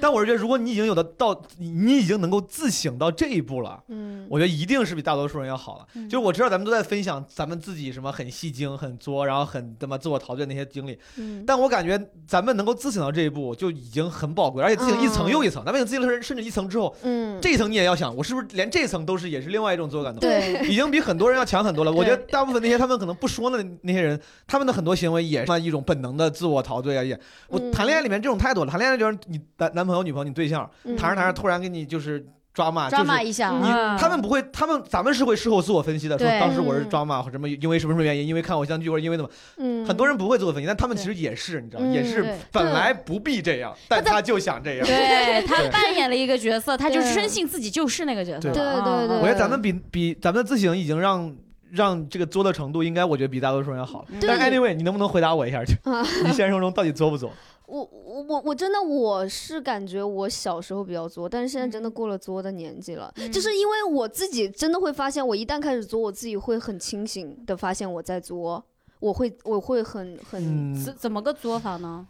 但我是觉得，如果你已经有的到，你你已经能够自省到这一步了，嗯，我觉得一定是比大多数人要好了。嗯就是我知道咱们都在分享咱们自己什么很戏精、很作，然后很他妈自我陶醉那些经历，嗯但我感觉咱们能够自省到这一步就已经很宝贵，而且自己一层又一层。哪怕你自省了甚至一层之后，嗯，这一层你也要想，我是不是连这层都是也是另外一种自我感动？对，已经比很多人要强很多了。我觉得大部分那些他们可能不说的那些人，他们的很多行为也是一种本能的自我陶醉啊。也我嗯谈恋爱里面这种太多了，谈恋爱就是你男男朋友、女朋友、你对象嗯谈着谈着突然给你就是抓骂，就是抓马一下，嗯你啊他们不会，他们咱们是会事后自我分析的，说对当时我是嗯抓骂或什么，因为什么什么原因，因为看偶像剧或者因为怎么，嗯，很多人不会自我分析，但他们其实也是，你知道，嗯也是本来不必这样，但他就想这样。对他扮演了一个角色，他就对深信自己就是那个角色。了。对啊对对。我觉得咱们比比咱们的自省已经让让这个作的程度，应该我觉得比大多数人要好。但是 anyway，你能不能回答我一下？就啊你现实生活中到底作不作？我我我我真的我是感觉我小时候比较作，但是现在真的过了作的年纪了，嗯就是因为我自己真的会发现，我一旦开始作，我自己会很清醒的发现我在作，我会我会很很嗯，怎怎么个作法呢？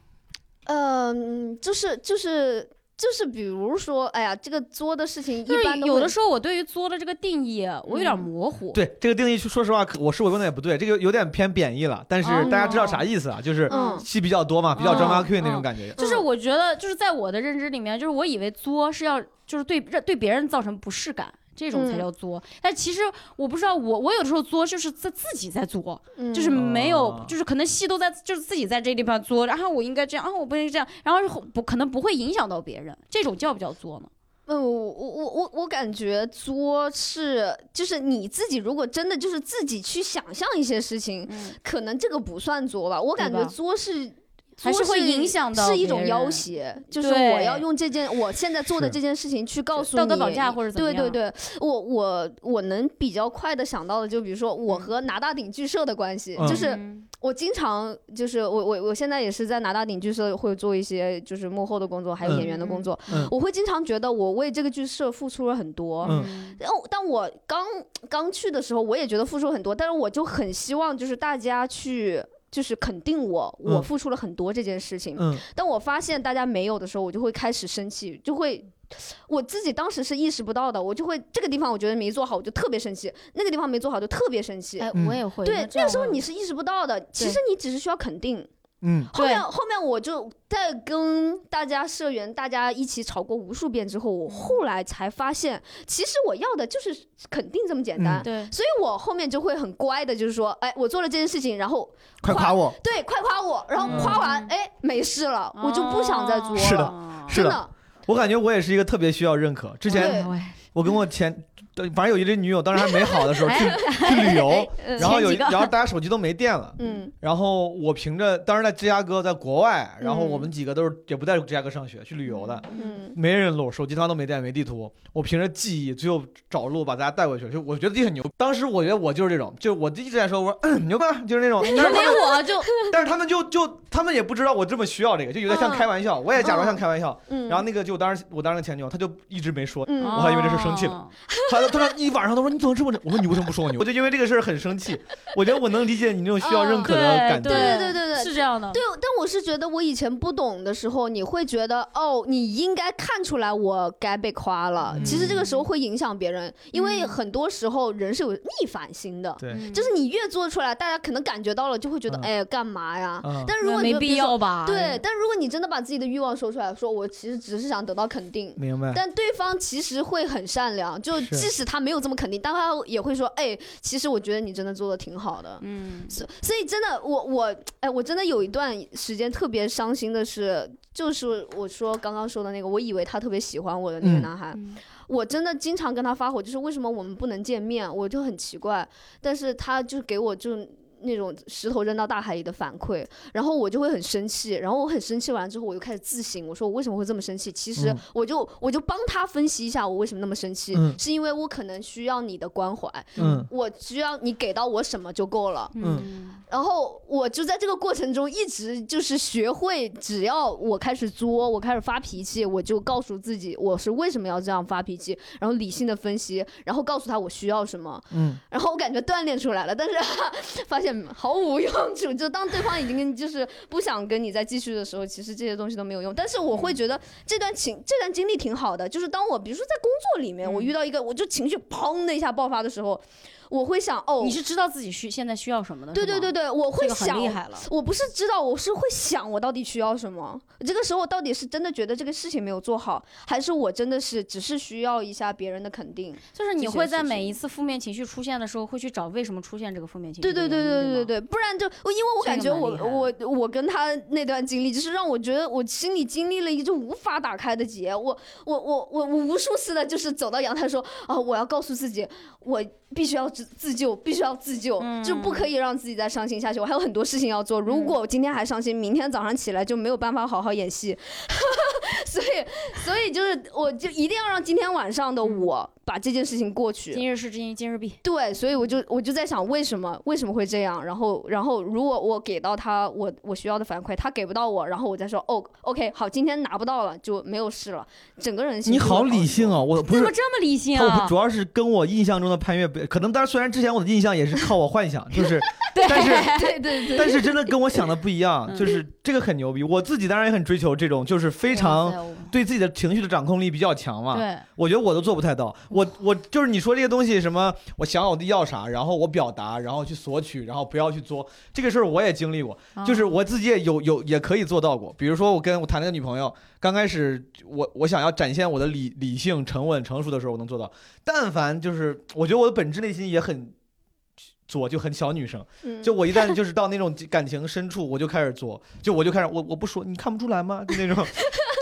嗯，就是就是就是比如说，哎呀，这个作的事情一就是般有的时候我对于作的这个定义，我有点嗯模糊。对这个定义，说实话，我是我用的也不对，这个有点偏贬义了。但是大家知道啥意思啊？就是嗯戏比较多嘛，比较嗯 drama queen 那种嗯感觉。就是我觉得，就是在我的认知里面，就是我以为作是要就是对对别人造成不适感。这种才嗯。叫作，但其实我不知道，我我有的时候作就是在自己在作，嗯。就是没有哦，就是可能戏都在，就是自己在这个地方作，然后我应该这样，啊，我不应该这样，然后不可能不会影响到别人，这种叫不叫作呢？嗯，我我我我我感觉作是就是你自己如果真的就是自己去想象一些事情，嗯，可能这个不算作吧。我感觉作是还是会影响到是一种要挟，就是我要用这件我现在做的这件事情去告诉你道德绑架或者怎么样对对对，我我我能比较快的想到的，就比如说我和拿大鼎剧社的关系，嗯。就是嗯。我经常就是我我我现在也是在拿大鼎剧社会做一些就是幕后的工作，还有嗯演员的工作，嗯。我会经常觉得我为这个剧社付出了很多，嗯。然后，但我刚刚去的时候，我也觉得付出很多，但是我就很希望就是大家去。就是肯定我，我嗯付出了很多这件事情。嗯当我发现大家没有的时候，我就会开始生气，就会我自己当时是意识不到的，我就会这个地方我觉得没做好，我就特别生气；那个地方没做好就特别生气。哎，嗯我也会。对，那个时候你是意识不到的，其实你只是需要肯定。嗯。后面后面我就在跟大家社员大家一起吵过无数遍之后，我后来才发现，其实我要的就是肯定这么简单。嗯。对，所以我后面就会很乖的，就是说，哎，我做了这件事情，然后快夸我，对，快夸我，然后嗯夸完，哎，没事了，我就不想再作了。是的哦是的的，我感觉我也是一个特别需要认可。之前我跟我前，对反正有一堆女友，当时还没好的时候去 [LAUGHS] 去旅游，嗯然后有前几个然后大家手机都没电了。嗯然后我凭着当时在芝加哥，在国外，然后嗯我们几个都是也不在芝加哥上学，去旅游的，嗯没人路，手机他妈都没电，没地图。我凭着记忆，最后找路把大家带过去。就我觉得自己很牛。当时我觉得我就是这种，就是我一直在说，我说、嗯、牛吧，就是那种。但是没我就 [LAUGHS] 但是他们就就他们也不知道我这么需要这个，就有点像嗯开玩笑，我也假装像开玩笑。嗯，然后那个就当时我当时前女友，她就一直没说，嗯我还以为这事生气了哦她她说一晚上都说你怎么这么这，我说你为什么不说我牛？我就因为这个事儿很生气。我觉得我能理解你那种需要认可的感觉。对对对对对是这样的。对，但我是觉得我以前不懂的时候，你会觉得哦，你应该看出来我该被夸了。嗯其实这个时候会影响别人，因为嗯很多时候人是有逆反心的。对，嗯就是你越做出来，大家可能感觉到了，就会觉得，嗯哎，干嘛呀？嗯但如果你没必要吧？对，但如果你真的把自己的欲望说出来，说我其实只是想得到肯定，明白。但对方其实会很善良，就即使他没有这么肯定，但他也会说，哎，其实我觉得你真的做的挺好的。嗯，所所以真的，我我哎，我真的有一段时间特别伤心的是，就是我说刚刚说的那个，我以为他特别喜欢我的那个嗯男孩，嗯我真的经常跟他发火，就是为什么我们不能见面，我就很奇怪，但是他就给我就。那种石头扔到大海里的反馈，然后我就会很生气，然后我很生气完之后，我就开始自省，我说我为什么会这么生气？其实嗯我就我就帮他分析一下我为什么那么生气，嗯是因为我可能需要你的关怀，嗯我需要你给到我什么就够了。嗯然后我就在这个过程中一直就是学会，只要我开始作，我开始发脾气，我就告诉自己我是为什么要这样发脾气，然后理性的分析，然后告诉他我需要什么，嗯然后我感觉锻炼出来了，但是 [LAUGHS] 发现毫无用处。就当对方已经跟就是不想跟你再继续的时候，其实这些东西都没有用。但是我会觉得这段情这段经历挺好的，就是当我比如说在工作里面，我遇到一个我就情绪砰的一下爆发的时候，我会想哦，你是知道自己需现在需要什么的，对对对，对，我会这个很想厉害了。我不是知道，我是会想我到底需要什么。这个时候我到底是真的觉得这个事情没有做好，还是我真的是只是需要一下别人的肯定？就是你会在每一次负面情绪出现的时候，会去找为什么出现这个负面情绪对。对对对对对对，不然就我因为我感觉我我我跟他那段经历，就是让我觉得我心里经历了一个无法打开的结。我我我我我无数次的就是走到阳台说啊，我要告诉自己，我必须要自自救，必须要自救，就不可以让自己再伤心下去。我还有很多事情要做，如果我今天还伤心，明天早上起来就没有办法好好演戏。[LAUGHS] 所以所以就是我就一定要让今天晚上的我把这件事情过去。今日事今今日毕。对，所以我就我就在想，为什么为什么会这样？然后然后如果我给到他我我需要的反馈，他给不到我，然后我再说哦，OK，好，今天拿不到了就没有事了，整个人你好。理性啊！我不是怎么这么理性他啊主？要是跟我印象中的潘越不，可能当然虽然之前我的印象也是靠我幻想，就是，[LAUGHS] 但是 [LAUGHS] 对对对，但是真的跟我想的不一样，嗯就是这个很牛逼。我自己当然也很追求这种，就是非常对自己的情绪的掌控力比较强嘛。对，我觉得我都做不太到。我我就是你说这些东西，什么我想我自己要啥，然后我表达，然后去索取，然后不要去作，这个事儿我也经历过，就是哦我自己也有有也可以做到过。比如说我跟我谈那个女朋友，刚开始我我想要展现我的理理性、沉稳、成熟的时候，我能做到。但凡就是我觉得我的本质内心也很作，就很小女生。嗯就我一旦就是到那种感情深处，我就开始作，[LAUGHS] 就我就开始我我不说，你看不出来吗？[LAUGHS] 就那种，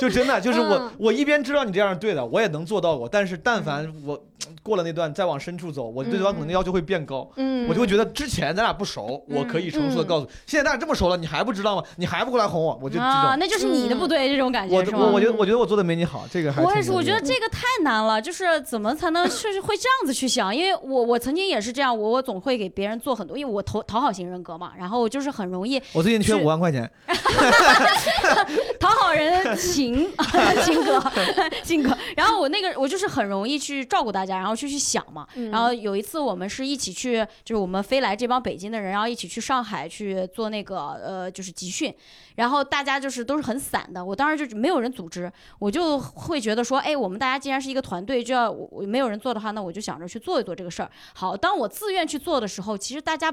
就真的就是我嗯我一边知道你这样是对的，我也能做到过，但是但凡我过了那段再往深处走，我对对方可能要求会变高。嗯，我就会觉得之前咱俩不熟，我可以成熟的告诉，现在咱俩这么熟了，你还不知道吗？你还不过来哄我，我就这啊，种。那就是你的不对，这种感觉我是吗？我我觉得我觉得我做的没你好，这个还我也是，我觉得这个太难了，就是怎么才能是会这样子去想？因为我我曾经也是这样，我我总会给别人做很多，因为我讨讨好型人格嘛，然后我就是很容易我最近缺是五万块钱 [LAUGHS] [LAUGHS] 讨好人情 [LAUGHS] 性格性格，然后我那个我就是很容易去照顾大家，然后就去想嘛。嗯然后有一次我们是一起去，就是我们飞来这帮北京的人，然后一起去上海去做那个呃就是集训，然后大家就是都是很散的，我当时就没有人组织，我就会觉得说，哎，我们大家既然是一个团队，就要我我没有人做的话，那我就想着去做一做这个事儿。好，当我自愿去做的时候，其实大家。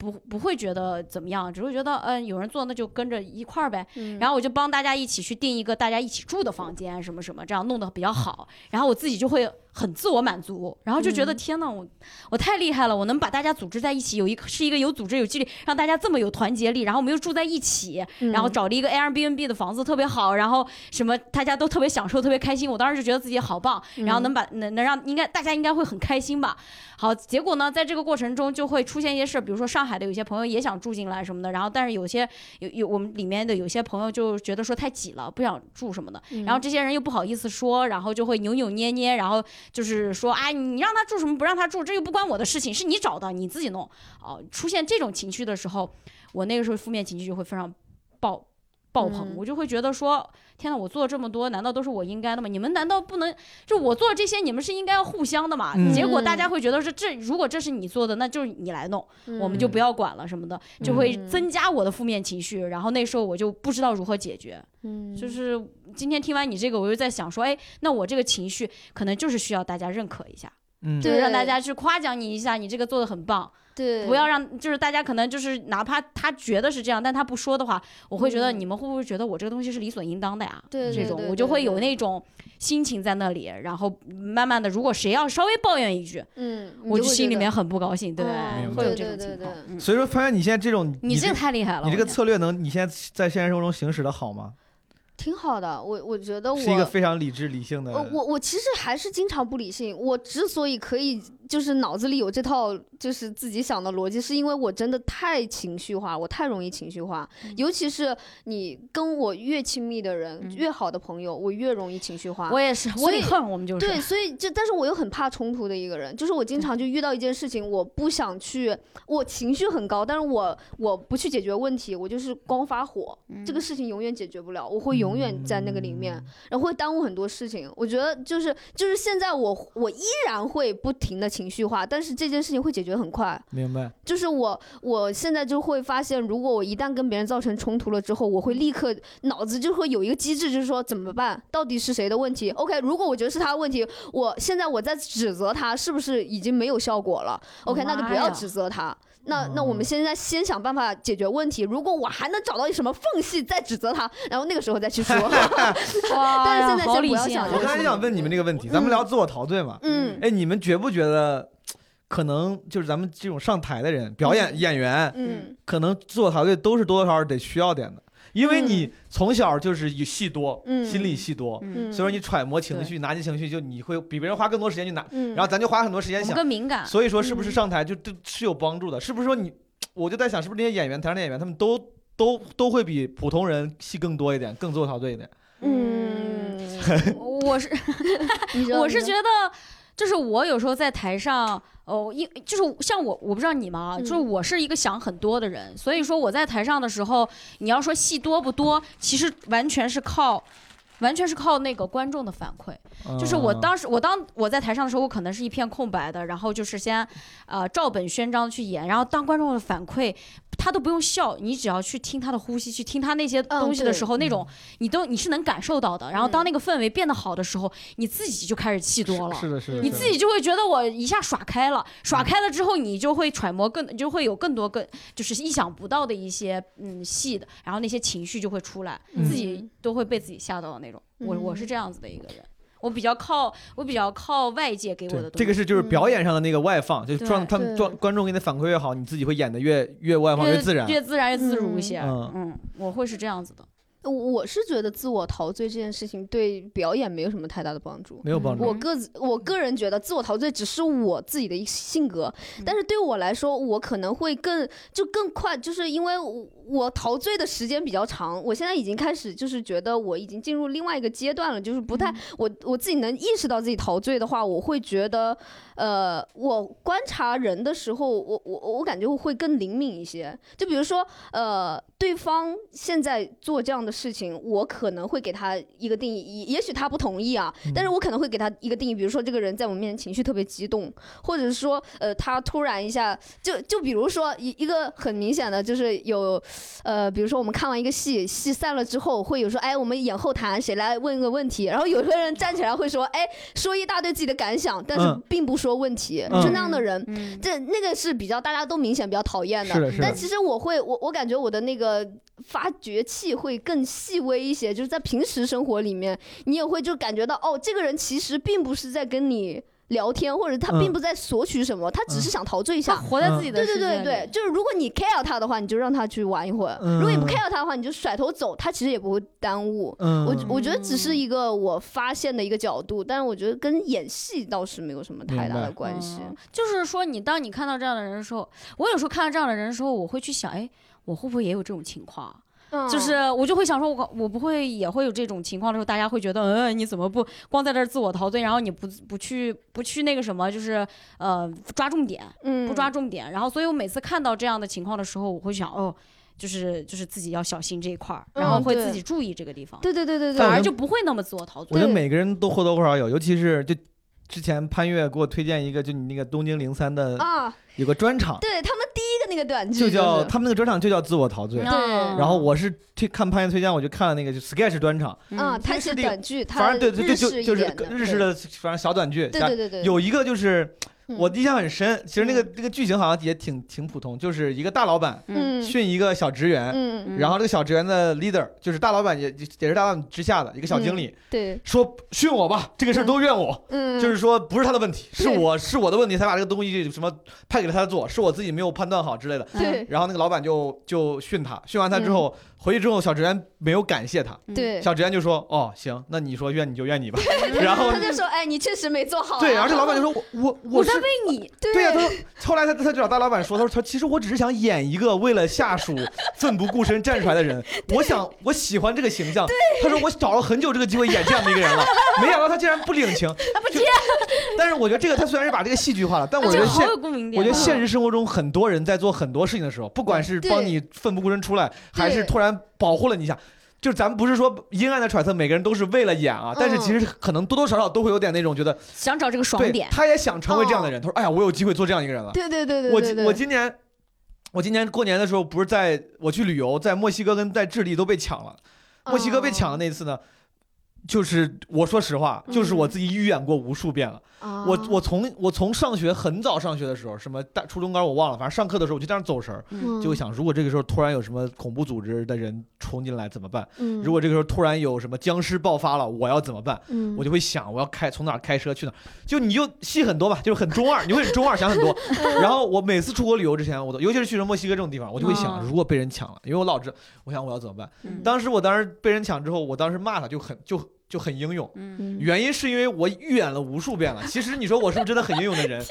不不会觉得怎么样，只会觉得嗯、有人做那就跟着一块儿呗，嗯然后我就帮大家一起去订一个大家一起住的房间，什么什么，这样弄得比较好。然后我自己就会很自我满足，然后就觉得、嗯天呐，我我太厉害了，我能把大家组织在一起，有一个是一个有组织有纪律，让大家这么有团结力。然后我们又住在一起，嗯然后找了一个 Airbnb 的房子特别好，然后什么大家都特别享受，特别开心。我当时就觉得自己好棒，然后能把能能让应该大家应该会很开心吧。好，结果呢，在这个过程中就会出现一些事，比如说上海的有些朋友也想住进来什么的，然后但是有些有有我们里面的有些朋友就觉得说太挤了，不想住什么的，然后这些人又不好意思说，然后就会扭扭捏捏，然后就是说，哎，你让他住什么不让他住，这又不关我的事情，是你找的，你自己弄。哦，出现这种情绪的时候，我那个时候负面情绪就会非常爆爆棚，嗯。我就会觉得说，天呐，我做了这么多，难道都是我应该的吗？你们难道不能就我做这些，你们是应该要互相的嘛？嗯。结果大家会觉得是这，如果这是你做的，那就是你来弄，我们就不要管了什么的，就会嗯。增加我的负面情绪，然后那时候我就不知道如何解决。嗯。就是今天听完你这个，我就在想说，哎，那我这个情绪可能就是需要大家认可一下，让大家去夸奖你一下，你这个做的很棒，对，不要让就是大家可能就是哪怕他觉得是这样，但他不说的话，我会觉得嗯你们会不会觉得我这个东西是理所应当的呀？对对对这种我就会有那种心情在那里，然后慢慢的，如果谁要稍微抱怨一句，嗯，你我心里面很不高兴，对，嗯会有对对对这种情况所以说，发现你现在这种，你这个太厉害了，你这个策略能，你现在在现实生活中行使的好吗？挺好的。我我觉得我是一个非常理智理性的。呃，我我其实还是经常不理性。我之所以可以就是脑子里有这套就是自己想的逻辑，是因为我真的太情绪化，我太容易情绪化。尤其是你跟我越亲密的人，嗯越好的朋友，我越容易情绪化。我也是，我也恨，我们就是对，所以就但是我又很怕冲突的一个人，就是我经常就遇到一件事情，我不想去，我情绪很高，但是我我不去解决问题，我就是光发火，这个事情永远解决不了，我会永远在那个里面，然后会耽误很多事情。我觉得就是就是现在我我依然会不停的情绪化，但是这件事情会解决很快。明白。就是我我现在就会发现，如果我一旦跟别人造成冲突了之后，我会立刻脑子就会有一个机制，就是说怎么办？到底是谁的问题？OK，如果我觉得是他的问题，我现在我在指责他，是不是已经没有效果了？OK，那就不要指责他。那那我们现在先想办法解决问题。如果我还能找到什么缝隙再指责他，然后那个时候再去说。[LAUGHS] 但是现在好先不要想我刚才想问你们这个问题，咱们聊自我陶醉嘛？嗯哎，你们觉不觉得，可能就是咱们这种上台的人，表演演员，嗯。可能自我陶醉都是多多少少得需要点的，因为嗯。你从小就是有戏多，嗯。心理戏多，所以说你揣摩情绪、拿捏情绪，就你会比别人花更多时间去拿，嗯，然后咱就花很多时间我们想。更敏感，所以说，是不是嗯上台就就是有帮助的？是不是说你，我就在想，是不是那些演员，台上的演员，他们都都都会比普通人戏更多一点，更自我陶醉一点？嗯，[LAUGHS] 我是 [LAUGHS] 我是觉得，就是我有时候在台上，哦，因就是像我，我不知道你们啊，嗯就是我是一个想很多的人，所以说我在台上的时候，你要说戏多不多，其实完全是靠。完全是靠那个观众的反馈，就是我嗯当时我当我在台上的时候，我可能是一片空白的，然后就是先，呃，照本宣章去演，然后当观众的反馈，他都不用笑，你只要去听他的呼吸，去听他那些东西的时候，那种你都你是能感受到的。然后当那个氛围变得好的时候，你自己就开始气多了。是的，是的，你自己就会觉得我一下耍开了，耍开了之后，你就会揣摩更，就会有更多更就是意想不到的一些嗯戏的，然后那些情绪就会出来，嗯自己都会被自己吓到的那种。我我是嗯这样子的一个人，我比较靠我比较靠外界给我的，东西。这个是就是表演上的那个外放，就是对状他们对状观众给你的反馈越好，你自己会演的越越外放越自然。越自然越自如一些。嗯嗯，我会是这样子的。我我是觉得自我陶醉这件事情对表演没有什么太大的帮助。没有帮助。我个子我个人觉得自我陶醉只是我自己的一性格，但是对我来说，我可能会更就更快，就是因为我我陶醉的时间比较长，我现在已经开始就是觉得我已经进入另外一个阶段了，就是不太我我自己能意识到自己陶醉的话，我会觉得呃，我观察人的时候，我我我感觉我会更灵敏一些。就比如说呃，对方现在做这样的事情，我可能会给他一个定义，也也许他不同意啊，但是我可能会给他一个定义，比如说这个人在我面前情绪特别激动，或者是说呃，他突然一下就就比如说一一个很明显的就是有呃，比如说我们看完一个戏，戏散了之后会有说，哎，我们演后谈，谁来问个问题？然后有个人站起来会说，哎，说一大堆自己的感想，但是嗯并不说问题，嗯就那样的人，嗯，这那个是比较大家都明显比较讨厌的。是的，是的。但其实我会，我我感觉我的那个发掘器会更细微一些，就是在平时生活里面，你也会就感觉到，哦，这个人其实并不是在跟你聊天，或者他嗯并不在索取什么，他只是想陶醉一下。他活在自己的对对世界里对对，就是如果你 care 他的话，你就让他去玩一会儿；嗯如果你不 care 他的话，你就甩头走，他其实也不会耽误。嗯，我我觉得只是一个我发现的一个角度，但是我觉得跟演戏倒是没有什么太大的关系。嗯就是说，你当你看到这样的人的时候，我有时候看到这样的人的时候，我会去想，哎，我会不会也有这种情况？嗯就是我就会想说我，我不会也会有这种情况的时候，大家会觉得，嗯，你怎么不光在这儿自我陶醉，然后你不不去不去那个什么，就是呃抓重点，嗯不抓重点。然后，所以我每次看到这样的情况的时候，我会想，哦，就是就是自己要小心这一块儿，然后会自己注意这个地方，对对对对对，反而就不会那么自我陶醉。我觉得每个人都或多或少有，尤其是就之前潘越给我推荐一个，就你那个东京零三的啊，有个专场，对他们第一个那个短剧就叫他们那个专场就叫自我陶醉。对。然后我是去看潘越推荐，我就看了那个就 sketch 专场，啊，嗯。他写是那个短剧，他反正对对对，日式就就是演的日式，的反正小短剧，对对对对，有一个就是嗯我印象很深，其实那个那个剧情好像也挺挺普通，就是一个大老板嗯。训一个小职员，嗯。然后这个小职员的 leader 就是大老板也也是大老板之下的一个小经理，对，说训我吧，这个事儿都怨我，嗯，就是说不是他的问题，是我是我的问题才把这个东西什么派给了他做，是我自己没有判断好之类的。对。然后那个老板就就训他，训完他之后、回去之后，小职员没有感谢他，嗯对，小职员就说：“哦，行，那你说怨你就怨你吧。[LAUGHS] ”然后他就说，哎，你确实没做好啊，对，而且老板就说：“我我我是我在为你，对呀、他说后来他他就找大老板说，他说他其实我只是想演一个为了下属奋不顾身站出来的人，[LAUGHS] 我想我喜欢这个形象。他说我找了很久这个机会演这样的一个人了，没想到他竟然不领情，他不接。[LAUGHS] 但是我觉得这个他虽然是把这个戏剧化了，但我觉得现。我觉得现实生活中很多人在做很多事情的时候，不管是帮你奋不顾身出来，还是突然保护了你一下。就咱们不是说阴暗的揣测，每个人都是为了演啊，但是其实可能多多少少都会有点那种觉得，想找这个爽对点，，他也想成为这样的人。他说：“哎呀，我有机会做这样一个人了。”对对对对我我今年我今年过年的时候，不是在我去旅游，在墨西哥跟在智利都被抢了。墨西哥被抢的那次呢，就是我说实话，就是我自己预演过无数遍了。啊我我从我从上学很早上学的时候，什么大初中高我忘了，反正上课的时候我就在那走神儿，嗯就会想，如果这个时候突然有什么恐怖组织的人冲进来怎么办？嗯如果这个时候突然有什么僵尸爆发了，我要怎么办？嗯我就会想，我要开从哪儿开车去哪儿，就你就戏很多吧，就是很中二，你会很中二，想很多。[LAUGHS] 然后我每次出国旅游之前，我都尤其是去什么墨西哥这种地方，我就会想，嗯如果被人抢了，因为我老知，我想我要怎么办。嗯当时我当时被人抢之后，我当时骂他就很就就很英勇，原因是因为我预演了无数遍了。[LAUGHS] 其实你说我是不是真的很英勇的人？天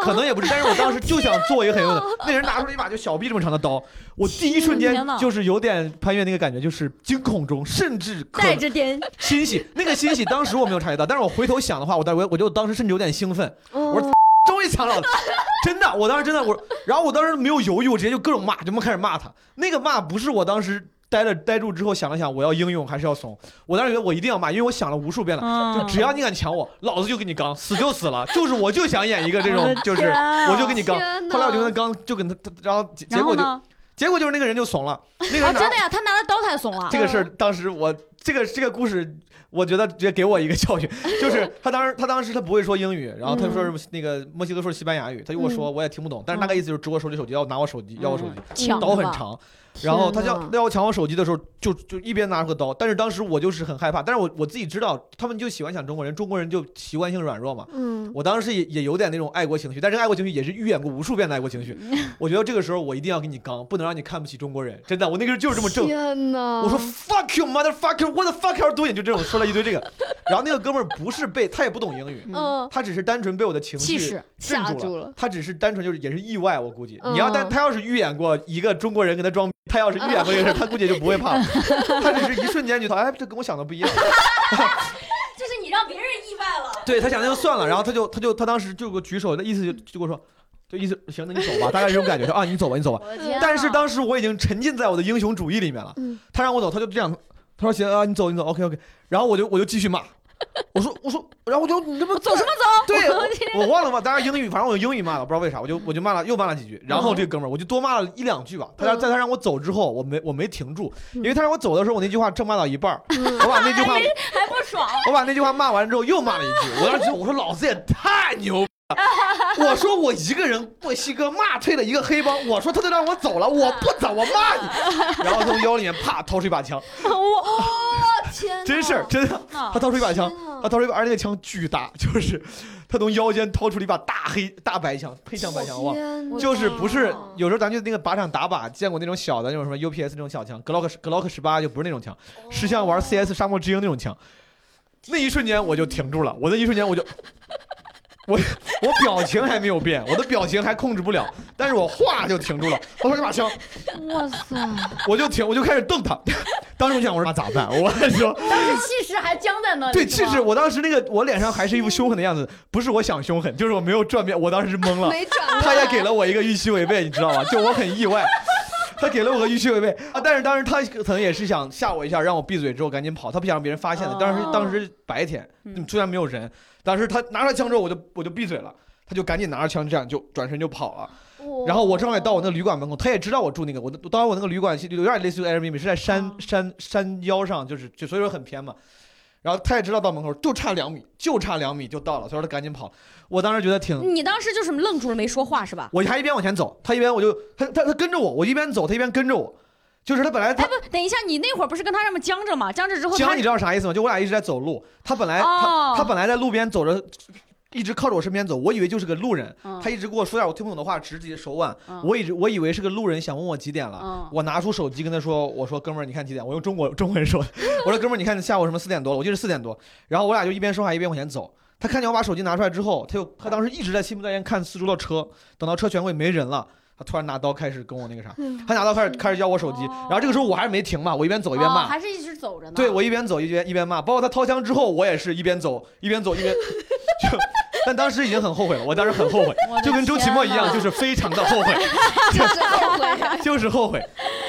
哪，可能也不是，但是我当时就想做一个很英勇的。[LAUGHS] 那人拿出了一把就小臂这么长的刀，我第一瞬间就是有点潘越那个感觉，就是惊恐中甚至可带着点 [LAUGHS] 欣喜，那个欣喜当时我没有察觉到，但是我回头想的话，我当我我就当时甚至有点兴奋，我说终于抢到了，真的，我当时真的我，然后我当时没有犹豫，我直接就各种骂，就开始骂他。那个骂不是我当时呆了呆住之后想了想，我要英勇还是要怂？我当时觉得我一定要骂，因为我想了无数遍了，嗯。就只要你敢抢我，老子就跟你刚，死就死了，就是我就想演一个这种，[LAUGHS] 就是我就跟你刚。后来我就跟他刚，就跟他，他然后结结果就？结果就是那个人就怂了，那个啊，人拿真的呀，他拿了刀才怂了这！个事儿，当时我这个这个故事，我觉得直接给我一个教训，[LAUGHS] 就是他当时他当时他不会说英语，然后他说是那个墨西哥说西班牙语，他就跟我说我也听不懂，但是大概意思就是指我手里手机要拿我手机要我手机，刀很长。然后他天哪要要抢我手机的时候，就就一边拿出个刀，但是当时我就是很害怕，但是我我自己知道他们就喜欢抢中国人，中国人就习惯性软弱嘛。嗯，我当时也也有点那种爱国情绪，但是爱国情绪也是预演过无数遍的爱国情绪。[LAUGHS] 我觉得这个时候我一定要跟你刚，不能让你看不起中国人，真的，我那个时候就是这么正。我说 fuck you motherfucker，what the fuck are you doing？就这种说了一堆这个，然后那个哥们儿不是被他也不懂英语，嗯，他只是单纯被我的情绪镇住了。他只是单纯就是也是意外，我估计。嗯你要但他要是预演过一个中国人跟他装逼，他要是预演过这个事儿，他估计就不会怕了。[LAUGHS] 他只是一瞬间就哎，这跟我想的不一样。[LAUGHS] 就是你让别人意外了。对他想那就算了，然后他就他就他当时就给我举手，那意思就就跟我说，就意思行，那你走吧，大概这种感觉说啊，你走吧，你走吧。但是当时我已经沉浸在我的英雄主义里面了。嗯他让我走，他就这样，他说行啊，你走你走，OK OK。然后我就我就继续骂，[LAUGHS] 我说我说，然后我就你这不走什么走？对，我我忘了嘛，当然英语，反正我用英语骂了，不知道为啥，我就我就骂了，又骂了几句。然后这个哥们儿，我就多骂了一两句吧。他在嗯在他让我走之后，我没我没停住，因为他让我走的时候，我那句话正骂到一半儿，我把那句话还不爽？我把那句话骂完之后，又骂了一句。我当时，我说老子也太牛！[LAUGHS] 我说我一个人墨西哥骂退了一个黑帮，我说他都让我走了，我不走，我骂你。[LAUGHS] 然后从腰里面啪掏出一把枪，我天，真事儿，真的，他掏出一把枪，他掏出一把，而且那个枪巨大，就是他从腰间掏出了一把大黑大白枪，配枪白枪，我忘了。天哪就是不是有时候咱就那个靶场打靶见过那种小的那种什么 UPS 那种小枪，Glock Glock 十八就不是那种枪，是像玩 CS 沙漠之鹰那种枪。那一瞬间我就停住了，我那一瞬间我就，我我表情还没有变，我的表情还控制不了，但是我话就停住了。我说这把枪，哇塞，我就停，我就开始瞪他。[LAUGHS] 当时我想，我说那咋办？我说当时气势还僵在那里。对，气势，我当时那个我脸上还是一副凶狠的样子，不是我想凶狠，就是我没有转变，我当时是懵了。没转。他也给了我一个预期违背，你知道吗？就我很意外，他给了我个预期违背 [LAUGHS] 啊！但是当时他可能也是想吓我一下，让我闭嘴之后赶紧跑，他不想让别人发现的。当时哦当时白天，嗯虽然没有人，当时他拿着枪之后，我就我就闭嘴了。他就赶紧拿着枪，这样就转身就跑了。然后我正好也到我那个旅馆门口，他也知道我住那个，我当时我那个旅馆有点类似于 Airbnb，是在山哦山山腰上，就是就所以说很偏嘛。然后他也知道到门口就差两米，就差两米就到了，所以说他赶紧跑。我当时觉得挺你当时就是愣住了没说话是吧？我还一边往前走，他一边我就他他他跟着我，我一边走，他一边跟着我，就是他本来他哎不，等一下，你那会儿不是跟他这么僵着吗？僵着之后他江，你知道啥意思吗？就我俩一直在走路，他本来、哦他他本来在路边走着，一直靠着我身边走，我以为就是个路人，嗯。他一直跟我说点我听不懂的话，指自己的手腕，嗯。我一直我以为是个路人想问我几点了，嗯。我拿出手机跟他说，我说哥们儿你看几点？我用中国中文说，[LAUGHS] 我说哥们儿你看下午什么四点多了，我记得四点多，然后我俩就一边说话一边往前走。他看见我把手机拿出来之后，他就他当时一直在心不在焉看四周的车，等到车全过没人了，他突然拿刀开始跟我那个啥，他拿刀开始开始要我手机，然后这个时候我还是没停嘛，我一边走一边骂，哦还是一直走着呢。对我一边走一边一边骂，包括他掏枪之后，我也是一边走 [LAUGHS] 一边走一边就，[LAUGHS] 但当时已经很后悔了，我当时很 [LAUGHS] 后悔，就跟周奇墨一样，就是非常的后悔，就是后悔。就是后悔。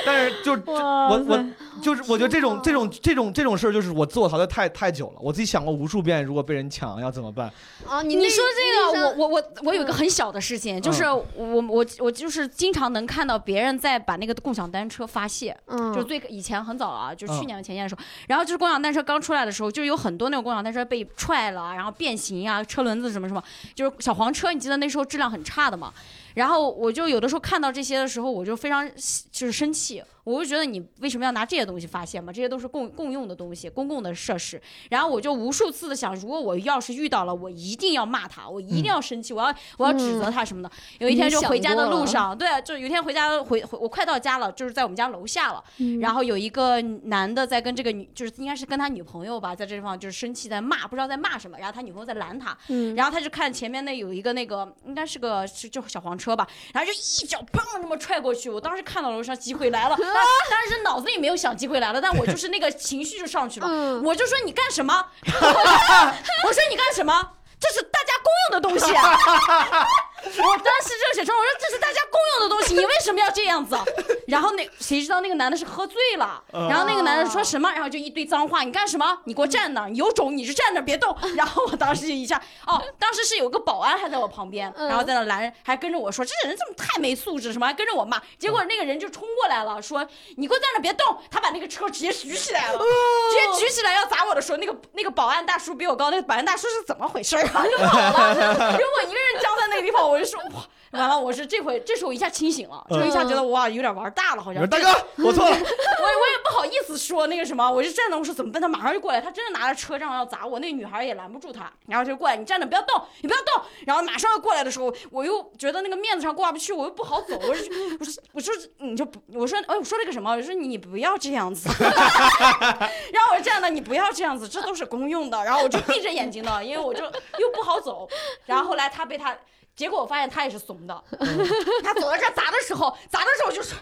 但是就我我塞就是我觉得这种这种这种这种事儿，就是我自我淘汰太太久了，我自己想过无数遍，如果被人抢要怎么办？啊，你你说这个，我我我我有一个很小的事情，就是我我我就是经常能看到别人在把那个共享单车发泄，嗯，就是最以前很早啊，就是去嗯年前年的时候，然后就是共享单车刚出来的时候，就有很多那种共享单车被踹了，然后变形啊，车轮子什么什么，就是小黄车，你记得那时候质量很差的嘛。然后我就有的时候看到这些的时候，我就非常就是生气，我就觉得你为什么要拿这些东西发泄嘛？这些都是共共用的东西，公共的设施。然后我就无数次的想，如果我要是遇到了，我一定要骂他，我一定要生气，我要我要指责他什么的。有一天就回家的路上，对，就有一天回家回回我快到家了，就是在我们家楼下了。然后有一个男的在跟这个女，就是应该是跟他女朋友吧，在这地方就是生气在骂，不知道在骂什么。然后他女朋友在拦他，嗯然后他就看前面那有一个那个应该是个是就小黄车吧，然后就一脚砰那么踹过去。我当时看到楼上机会来了，但当时脑子里没有想机会来了，但我就是那个情绪就上去了，嗯我就说你干什么？[LAUGHS] 我说你干什么？这是大家公用的东西、啊。[LAUGHS] 我当时热血冲，我说这是大家共用的东西，你为什么要这样子？[LAUGHS] 然后那谁知道那个男的是喝醉了，然后那个男的说什么，然后就一堆脏话，你干什么？你给我站那儿，你有种你就站那儿别动。然后我当时就一下，哦，当时是有个保安还在我旁边，然后在那拦，还跟着我说这人怎么太没素质，什么还跟着我骂。结果那个人就冲过来了，说你给我站那儿别动，他把那个车直接举起来了，直接举起来要砸我的时候，那个那个保安大叔比我高，那个保安大叔是怎么回事儿啊？就跑了，留我 [LAUGHS] 一个人僵在那个地方，我我就说哇，完了，我是这回这时候一下清醒了，就一下觉得哇有点玩大了，好像。大哥，[LAUGHS] 我错了，我我也不好意思说那个什么，我就站那，我说怎么办？他马上就过来，他真的拿着车仗要砸我，那女孩也拦不住他，然后就过来，你站着不要动，你不要动。然后马上要过来的时候，我又觉得那个面子上过不去，我又不好走，我说我说我说你就不，我说哎我说了个什么？我说你不要这样子，[LAUGHS] 然后我就站那，你不要这样子，这都是公用的。然后我就闭着眼睛的，因为我就又不好走。然后后来他被他。结果我发现他也是怂的，[LAUGHS] 他走到这儿砸的时候，砸的时候就是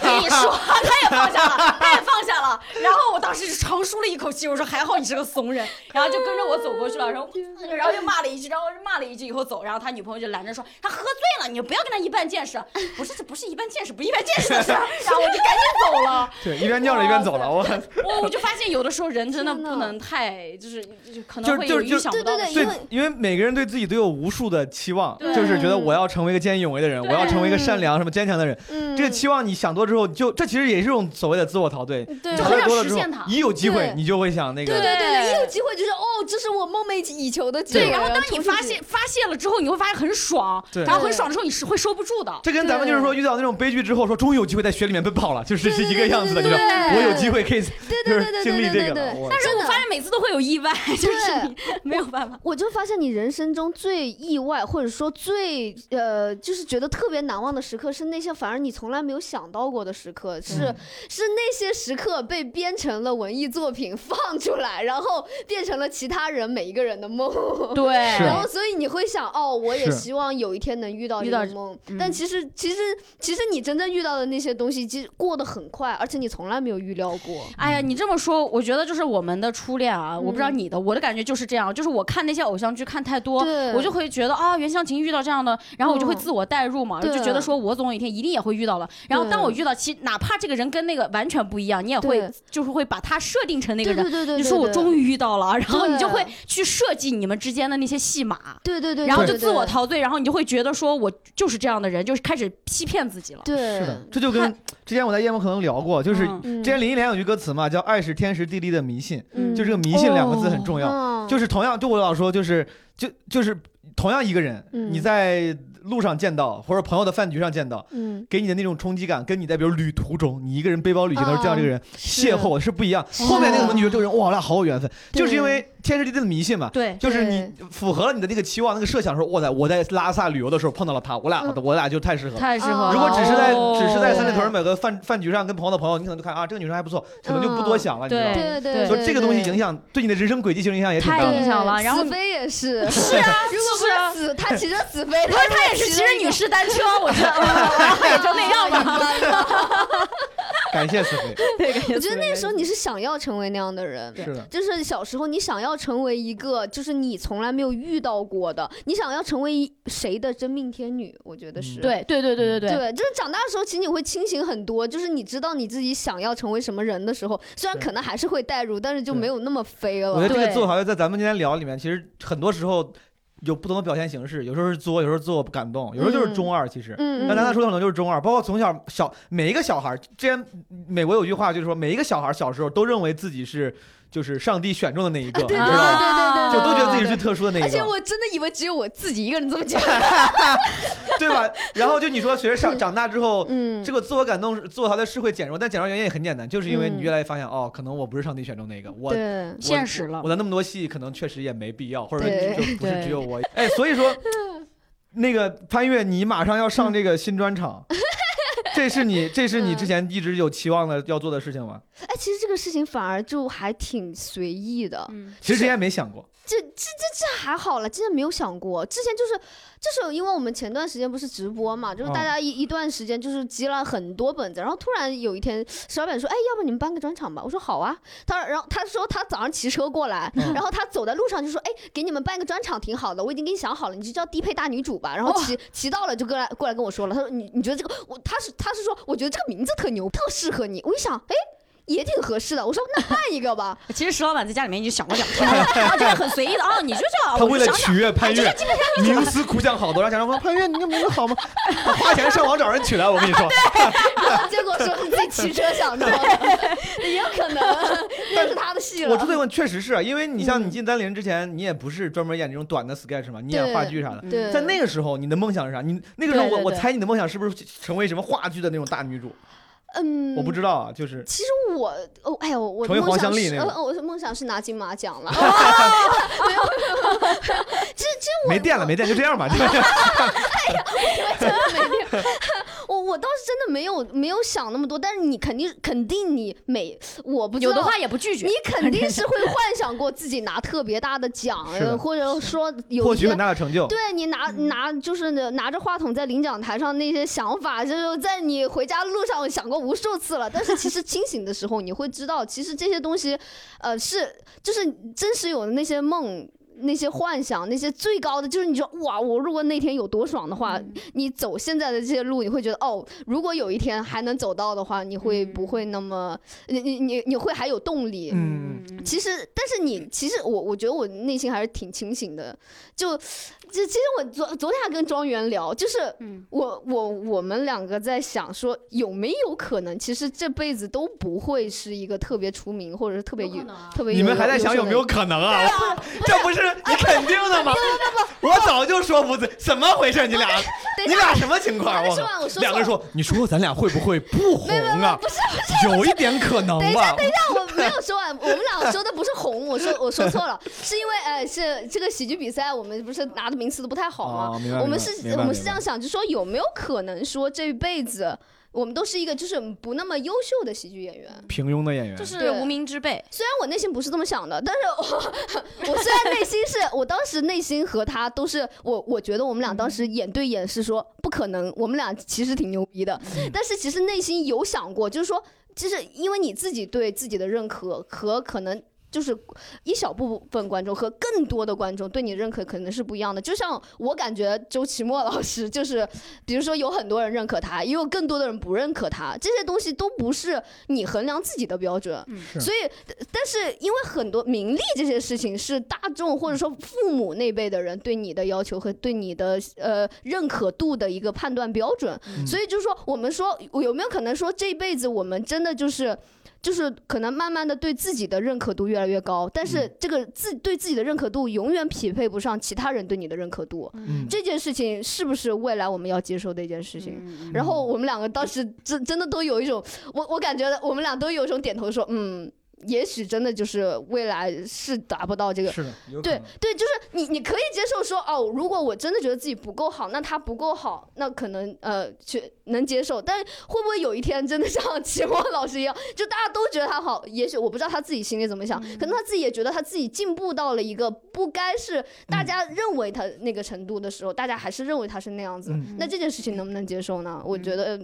跟你说，他也放下了，他也放下了。然后我当时就长舒了一口气，我说还好你是个怂人，然后就跟着我走过去了，然后然后就骂了一句，然后骂了一句以后走，然后他女朋友就拦着说他喝醉了，你不要跟他一般见识。不是这不是一般见识，不一般见识的事儿。[LAUGHS] 然后我就赶紧走了。对，一边尿着一边走了，我我我就发现有的时候人真的不能太就是就可能会有就是就预想不到的对事对，因为每个人对自己都有无数的期望，就是觉得我要成为一个见义勇为的人，我要成为一个善良、什么坚强的人。嗯，这个期望你想多之后，就这其实也是一种所谓的自我陶醉。对你陶醉多了之后就很想实现它，一有机会你就会想那个。对对对，一有机会就是哦，这是我梦寐以求的机会。对，然后当你发现发泄了之后，你会发现很爽，对然后很爽的时候你是会收不住的。这跟咱们就是说遇到那种悲剧之后，说终于有机会在雪里面奔跑了，就是是一个样子的。你说对对对我有机会可以，经历这个但是我发现每次都会有意外，就是没有办法。我就发现你人生中最意外，或者说最呃，就是觉得特别难忘的时刻，是那些反而你从来没有想到过的时刻，是、嗯是那些时刻被编成了文艺作品放出来，然后变成了其他人每一个人的梦。[LAUGHS] 对然后，所以你会想，哦，我也希望有一天能遇到遇到这个梦。嗯但其实，其实，其实你真正遇到的那些东西，其实过得很快，而且你从来没有预料过。哎呀，你这么说，我觉得就是我们的初恋啊，我不知道嗯你的，我的感觉就是这样，就是我看那些偶像剧看太多，我就会觉得啊，袁湘琴遇到这样的，然后我就会嗯自我代入嘛，就觉得说我总有一天一定也会遇到了。然后当我遇到，其实哪怕这个人跟那个完全不一样，你也会就是会把他设定成那个人。对对对对，你说我终于，遇到了，然后你就会去设计你们之间的那些戏码，对对对，对然后就自我。陶醉，然后你就会觉得说我就是这样的人，就是开始欺骗自己了。对，是的，这就跟之前我在夜幕可能聊过，就是之前林忆莲有句歌词嘛，叫“爱是天时地利的迷信”，嗯就这个“迷信”两个字很重要。嗯就是同样，就我老说，就是就就是同样一个人，嗯。你在路上见到，或者朋友的饭局上见到，嗯，给你的那种冲击感，跟你在比如旅途中，你一个人背包旅行的时候见到这个人，是。邂逅是不一样。后面那个你觉得这个人，哇，我俩好有缘分，就是因为天时地利的迷信嘛。对，就是你符合了你的那个期望、那个设想的时候，我在我在拉萨旅游的时候碰到了他，我俩嗯我俩就太适合了。太适合了。如果只是在哦只是在三里屯某个饭饭局上跟朋友的朋友，你可能就看啊这个女生还不错，可能就不多想了，你知道吗？对对，所以这个东西影响响对你的人生轨迹其实影响也挺大。影响了然后子飞也是，[LAUGHS] [LAUGHS] 是啊，如果是啊不是死，他骑着子飞，因为他也是骑着女士单车，我觉得然后也就那样吧。[LAUGHS] 感谢思飞，[LAUGHS] 对，我觉得那个时候你是想要成为那样的人，是的，就是小时候你想要成为一个，就是你从来没有遇到过的，你想要成为谁的真命天女，我觉得是。嗯对对对对对对，对，就是长大的时候，其实你会清醒很多。就是你知道你自己想要成为什么人的时候，虽然可能还是会代入，但是就没有那么飞了。我觉得这个对自我陶醉在咱们今天聊里面，其实很多时候有不同的表现形式，有时候是作，有时候作不感动，有时候就是中二。其实，嗯，但咱俩说的可能就是中二，包括从小小每一个小孩，之前美国有句话就是说，每一个小孩小时候都认为自己是就是上帝选中的那一个，[LAUGHS] 你知对道吗？对对对对，就都觉得自己是最特殊的那一个，而且我真的以为只有我自己一个人这么觉得。[LAUGHS] 对吧？然后就你说，随着上长大之后，[LAUGHS] 嗯，这个自我感动、自我陶醉是会减弱，但减弱原因也很简单，就是因为你嗯越来越发现，哦，可能我不是上帝选中那个，我，我现实了我。的那么多戏，可能确实也没必要，或者就不是只有我。哎，所以说，那个潘越，你马上要上这个新专场，这是你这是你之前一直有期望的要做的事情吗？哎，其实这个事情反而就还挺随意的。嗯，其实之前没想过，这这这这还好了，真的没有想过。之前就是就是因为我们前段时间不是直播嘛，就是大哦家一、一段时间就是积了很多本子，然后突然有一天石老板说：“哎，要不你们办个专场吧？”我说：“好啊。”他然后他说他早上骑车过来，嗯然后他走在路上就说：“哎，给你们办个专场挺好的，我已经给你想好了，你就叫低配大女主吧。”然后骑、骑到了就过来过来跟我说了，他说：“你你觉得这个我他是他是说我觉得这个名字特牛，特适合你。”我一想，哎。也挺合适的，我说那办一个吧，[LAUGHS] 其实石老板在家里面已经想了两天了，[LAUGHS] 很随意的啊，你就这样，他为了我想想取悦潘越，冥思苦想好多，让家长说 [LAUGHS] 潘越，你这名字好吗？他花钱上网找人取来，我跟你说，然后结果说是自己骑车想到的，也有可能，那是他的戏了。我之所以问，确实是啊因为你像你嗯进丹林之前，你也不是专门演这种短的 sketch 嘛，你演话剧啥的。对，在那个时候，你的梦想是啥？你那个时候我，我猜你的梦想是不是成为什么话剧的那种大女主？嗯，我不知道啊，就是其实我，哦，哎呦，我的成为黄梦想是，香丽那个呃，我的梦想是拿金马奖了。没电了，没电，就这样吧。哎呀我我倒是真的没有没有想那么多，但是你肯定肯定你每我不有的话也不拒绝你。肯定是会幻想过自己拿特别大的奖，或者说有一些获取很大的成就。对你拿拿就是拿着话筒在领奖台上那些想法，就是在你回家路上想过无数次了。但是其实清醒的时候，你会知道，其实这些东西，呃，是就是真实有的那些梦。那些幻想，那些最高的，就是你说哇，我如果那天有多爽的话，你走现在的这些路，你会觉得哦，如果有一天还能走到的话，你会不会那么，你你你你会还有动力？嗯，其实，但是你其实我我觉得我内心还是挺清醒的，就就其实我昨昨天还跟庄园聊，就是嗯。我我我们两个在想说有没有可能，其实这辈子都不会是一个特别出名或者是特别有特别有你们还在想有没有可能啊？[LAUGHS] 这不是你肯定的吗？[LAUGHS] 我早就说不对，怎么回事？你俩，[LAUGHS] 你俩什么情况？两个人说，你说咱俩会不会不红啊？不是不是有一点可能吧。但我没有说完，我们俩说的不是红，我说 [LAUGHS] 我说错了，是因为呃是这个喜剧比赛，我们不是拿的名次都不太好吗？我们是我们是这样想，就说有没有可能说这辈子我们都是一个就是不那么优秀的喜剧演员？平庸的演员，就是无名之辈，虽然我内心不是这么想的，但是我 [LAUGHS] 我虽然内心是我当时内心和他都是我我觉得我们俩当时眼对眼是说不可能，我们俩其实挺牛逼的，但是其实内心有想过，就是说，就是因为你自己对自己的认可和可能。就是一小部分观众和更多的观众对你认可可能是不一样的。就像我感觉周奇墨老师，就是比如说有很多人认可他，也有更多的人不认可他，这些东西都不是你衡量自己的标准。是所以，但是因为很多名利这些事情是大众或者说父母那辈的人对你的要求和对你的呃认可度的一个判断标准，嗯所以就是说，我们说有没有可能说这一辈子我们真的就是。就是可能慢慢的对自己的认可度越来越高，但是这个自对自己的认可度永远匹配不上其他人对你的认可度。嗯，这件事情是不是未来我们要接受的一件事情？嗯然后我们两个当时真真的都有一种，我我感觉我们俩都有一种点头说，嗯，也许真的就是未来是达不到这个。是的，对对，就是你你可以接受说哦，如果我真的觉得自己不够好，那他不够好，那可能呃去能接受。但会不会有一天真的像齐墨老师一样，就大家都觉得他好，也许我不知道他自己心里怎么想，可能他自己也觉得他自己进步到了一个不该是大家认为他那个程度的时候，大家还是认为他是那样子。嗯那这件事情能不能接受呢？我觉得，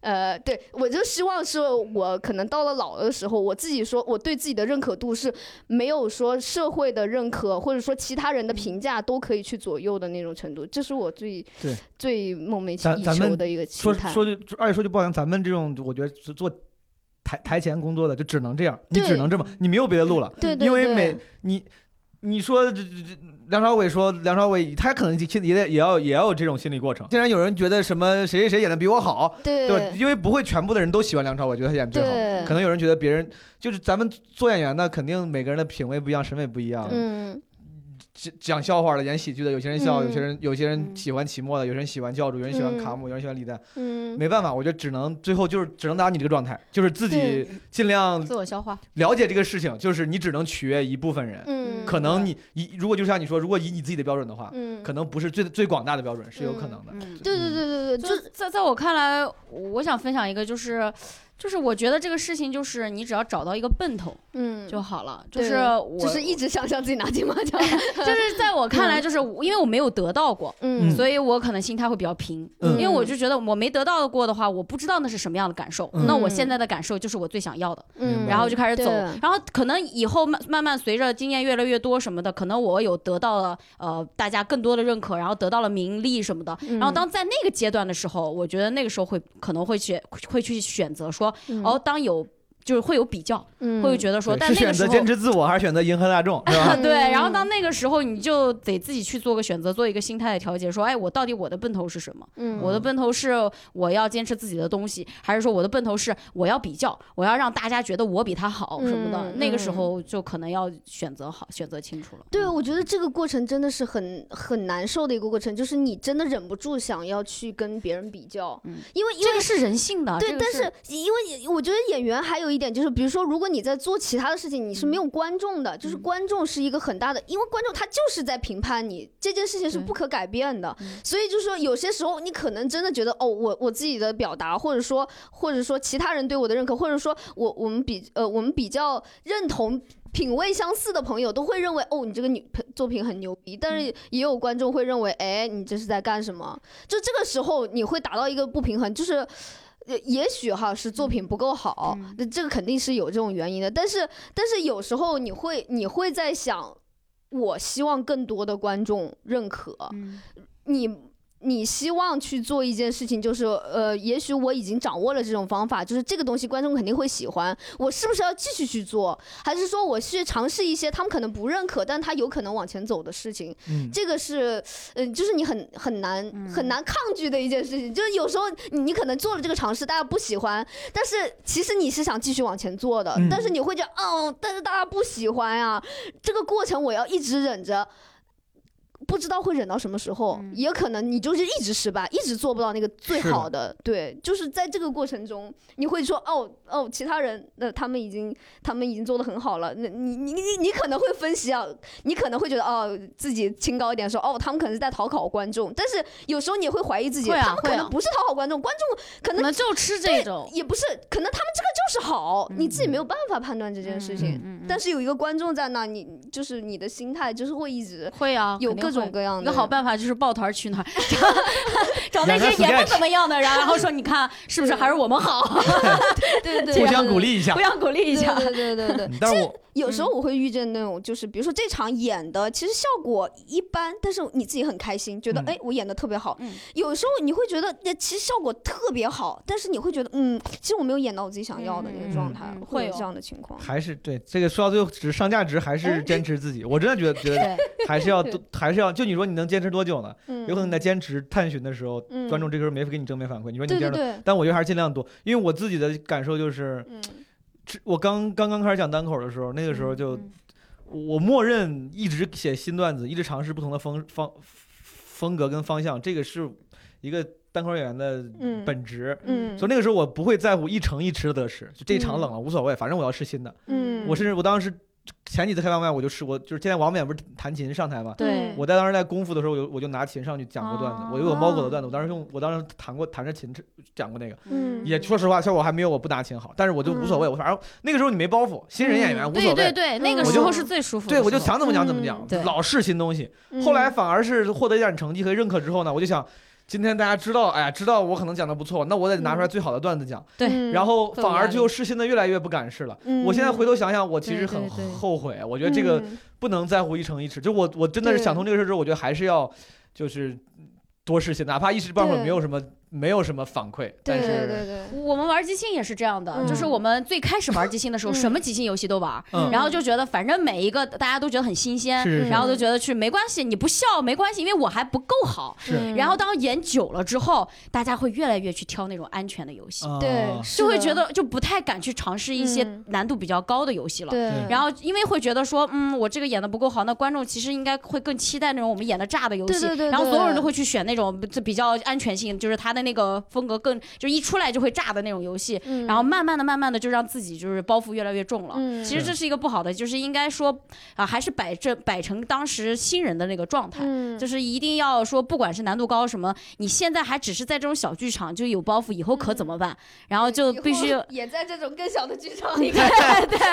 呃，对我就希望是我可能到了老的时候，我自己说我对自己的认可度是没有说社会的认可或者说其他人的评价都可以去左右的那种程度，这是我最最梦寐以求的一个说期待。说句而且说句不好听，咱们这种我觉得是做台台前工作的就只能这样，你只能这么，你没有别的路了。对对对因为每你你说这这这梁朝伟说梁朝伟他可能心里也得也要也要有这种心理过程。既然有人觉得什么谁谁谁演的比我好，对？因为不会全部的人都喜欢梁朝伟，觉得他演的最好。可能有人觉得别人就是咱们做演员的，肯定每个人的品味不一样，审美不一样。嗯讲讲笑话的，演喜剧的，有些人笑，嗯有些人有些人嗯。喜欢齐墨的，有人喜欢教主，有人喜欢嗯。卡姆，有人喜欢李诞。嗯，没办法，我觉得只能最后就是只能达你这个状态，就是自己尽量自我消化。了解这个事情，就是你只能取悦一部分人。嗯，可能你以如果就像你说，如果以你自己的标准的话，嗯，可能不是最最广大的标准，是有可能的。嗯，对对对对对，就就是在在我看来，我想分享一个，就是就是我觉得这个事情就是你只要找到一个奔头嗯，就好了，就是我就是一直想象自己拿金马奖，[LAUGHS] 就是在我看来，就是我因为我没有得到过，嗯，所以我可能心态会比较平。嗯因为我就觉得我没得到过的话，我不知道那是什么样的感受。嗯那我现在的感受就是我最想要的，嗯，然后就开始走。然后可能以后慢慢慢随着经验越来越多什么的，可能我有得到了呃大家更多的认可，然后得到了名利什么的。嗯然后当在那个阶段的时候，我觉得那个时候会可能会去会去选择说，嗯哦，当有。就是会有比较，嗯会觉得说，但是选择但那个时候坚持自我还是选择迎合大众，是吧？[LAUGHS] 对，然后嗯到那个时候，你就得自己去做个选择，做一个心态的调节，说，哎，我到底我的奔头是什么？嗯我的奔头是我要坚持自己的东西，还是说我的奔头是我要比较，我要让大家觉得我比他好什么的？嗯那个时嗯候就可能要选择好，选择清楚了。对，我觉得这个过程真的是很很难受的一个过程，就是你真的忍不住想要去跟别人比较，嗯因为因为这个是人性的，对，这个但是因为我觉得演员还有一点就是，比如说，如果你在做其他的事情，你是没有观众的，就是嗯观众是一个很大的，因为观众他就是在评判你这件事情是不可改变的嗯，所以就是说，有些时候你可能真的觉得，哦，我我自己的表达，或者说或者说其他人对我的认可，或者说我我们比呃我们比较认同。品味相似的朋友都会认为，哦，你这个女作品很牛逼，但是也有观众会认为，哎，你这是在干什么？就这个时候你会达到一个不平衡，就是。呃，也许哈是作品不够好，嗯那、这个肯定是有这种原因的。但是，但是有时候你会你会在想，我希望更多的观众认可嗯你。你希望去做一件事情，就是呃，也许我已经掌握了这种方法，就是这个东西观众肯定会喜欢，我是不是要继续去做，还是说我去尝试一些他们可能不认可，但他有可能往前走的事情？嗯，这个是，嗯、就是你很很难很难抗拒的一件事情。就是有时候你你可能做了这个尝试，大家不喜欢，但是其实你是想继续往前做的，嗯但是你会觉得，哦，但是大家不喜欢呀，这个过程我要一直忍着。不知道会忍到什么时候，嗯也可能你就是一直失败，一直做不到那个最好的。对，就是在这个过程中，你会说，哦哦，其他人那、他们已经他们已经做的很好了，那你你你你可能会分析啊，你可能会觉得哦，自己清高一点说哦，他们可能是在讨好观众，但是有时候你也会怀疑自己，他们可能不是讨好观众，观众可可能能就吃这种。也不是，可能他们这个就是好，你自己没有办法判断这件事情。嗯嗯嗯但是有一个观众在那，你就是你的心态就是会一直会啊，有各种各样的一个好办法就是抱团取暖，[LAUGHS] [LAUGHS] [LAUGHS] 找那些也不怎么样的人，[LAUGHS] 然后说你看是不是还是我们好，对对对，[LAUGHS] 互相鼓励一下互。相鼓励一下。对对对对对。但是我有时候我会遇见那种，就是比如说这场演的其实效果一般，但是你自己很开心，觉得嗯哎我演的特别好。嗯有时候你会觉得那其实效果特别好，但是你会觉得嗯，其实我没有演到我自己想要的那个状态会有这样的情况。还是对这个说到最后，只是上价值还是坚持自己。我真的觉得觉得，还是要 [LAUGHS] 对还是要，就你说你能坚持多久呢？嗯，有可能你在坚持探寻的时候，嗯观众这个时候没给你正面反馈，你说你坚持但我觉得还是尽量多，因为我自己的感受就是，嗯这我刚刚刚开始讲单口的时候，那个时候就嗯。我默认一直写新段子，一直尝试不同的风方风格跟方向，这个是一个单口演员的嗯。本职。嗯，所以那个时候我不会在乎一成一池的得失，就这一场嗯冷了无所谓，反正我要吃新的。嗯，我甚至我当时前几次开放麦我就吃，过就是现在王冕不是弹琴上台嘛，对。我在当时在功夫的时候，我就我就拿琴上去讲过段子，哦我有个猫狗的段子，我当时用我当时弹过弹着琴讲过那个，嗯。也说实话效果还没有我不拿琴好，但是我就无所谓，我反正那个时候你没包袱，新人演员无所谓。对对对，那个嗯时候是最舒服的对，我就想怎么讲怎么讲嗯，老试新东西。嗯。后来反而是获得一点成绩和认可之后呢，我就想，今天大家知道，哎呀，知道我可能讲的不错，那我得拿出来最好的段子讲。对。嗯然后反而就试新的越来越不敢试了。嗯。我现在回头想想，我其实很对对对。后悔，我觉得这个嗯。不能在乎一成一池。就我我真的是想通这个事儿之后，我觉得还是要就是多试些，哪怕一时半会儿没有什么没有什么反馈，但是对对，我们玩即兴也是这样的，嗯。就是我们最开始玩即兴的时候，嗯什么即兴游戏都玩，嗯。然后就觉得反正每一个大家都觉得很新鲜，是是是。然后都觉得去没关系，你不笑没关系，因为我还不够好。然后当演久了之后，大家会越来越去挑那种安全的游戏，对就会觉得就不太敢去尝试一些嗯。难度比较高的游戏了。对，然后，因为会觉得说，嗯，我这个演的不够好，那观众其实应该会更期待那种我们演的炸的游戏。对对对然后所有人都会去选那种这比较安全性，就是他的那个风格更，就一出来就会炸的那种游戏。嗯然后慢慢的、慢慢的就让自己就是包袱越来越重了。嗯其实这是一个不好的，就是应该说啊，还是摆正摆成当时新人的那个状态。嗯就是一定要说，不管是难度高什么，你现在还只是在这种小剧场就有包袱，以后可怎么办？然后就必须也在这种更小的剧场里对看。对 [LAUGHS]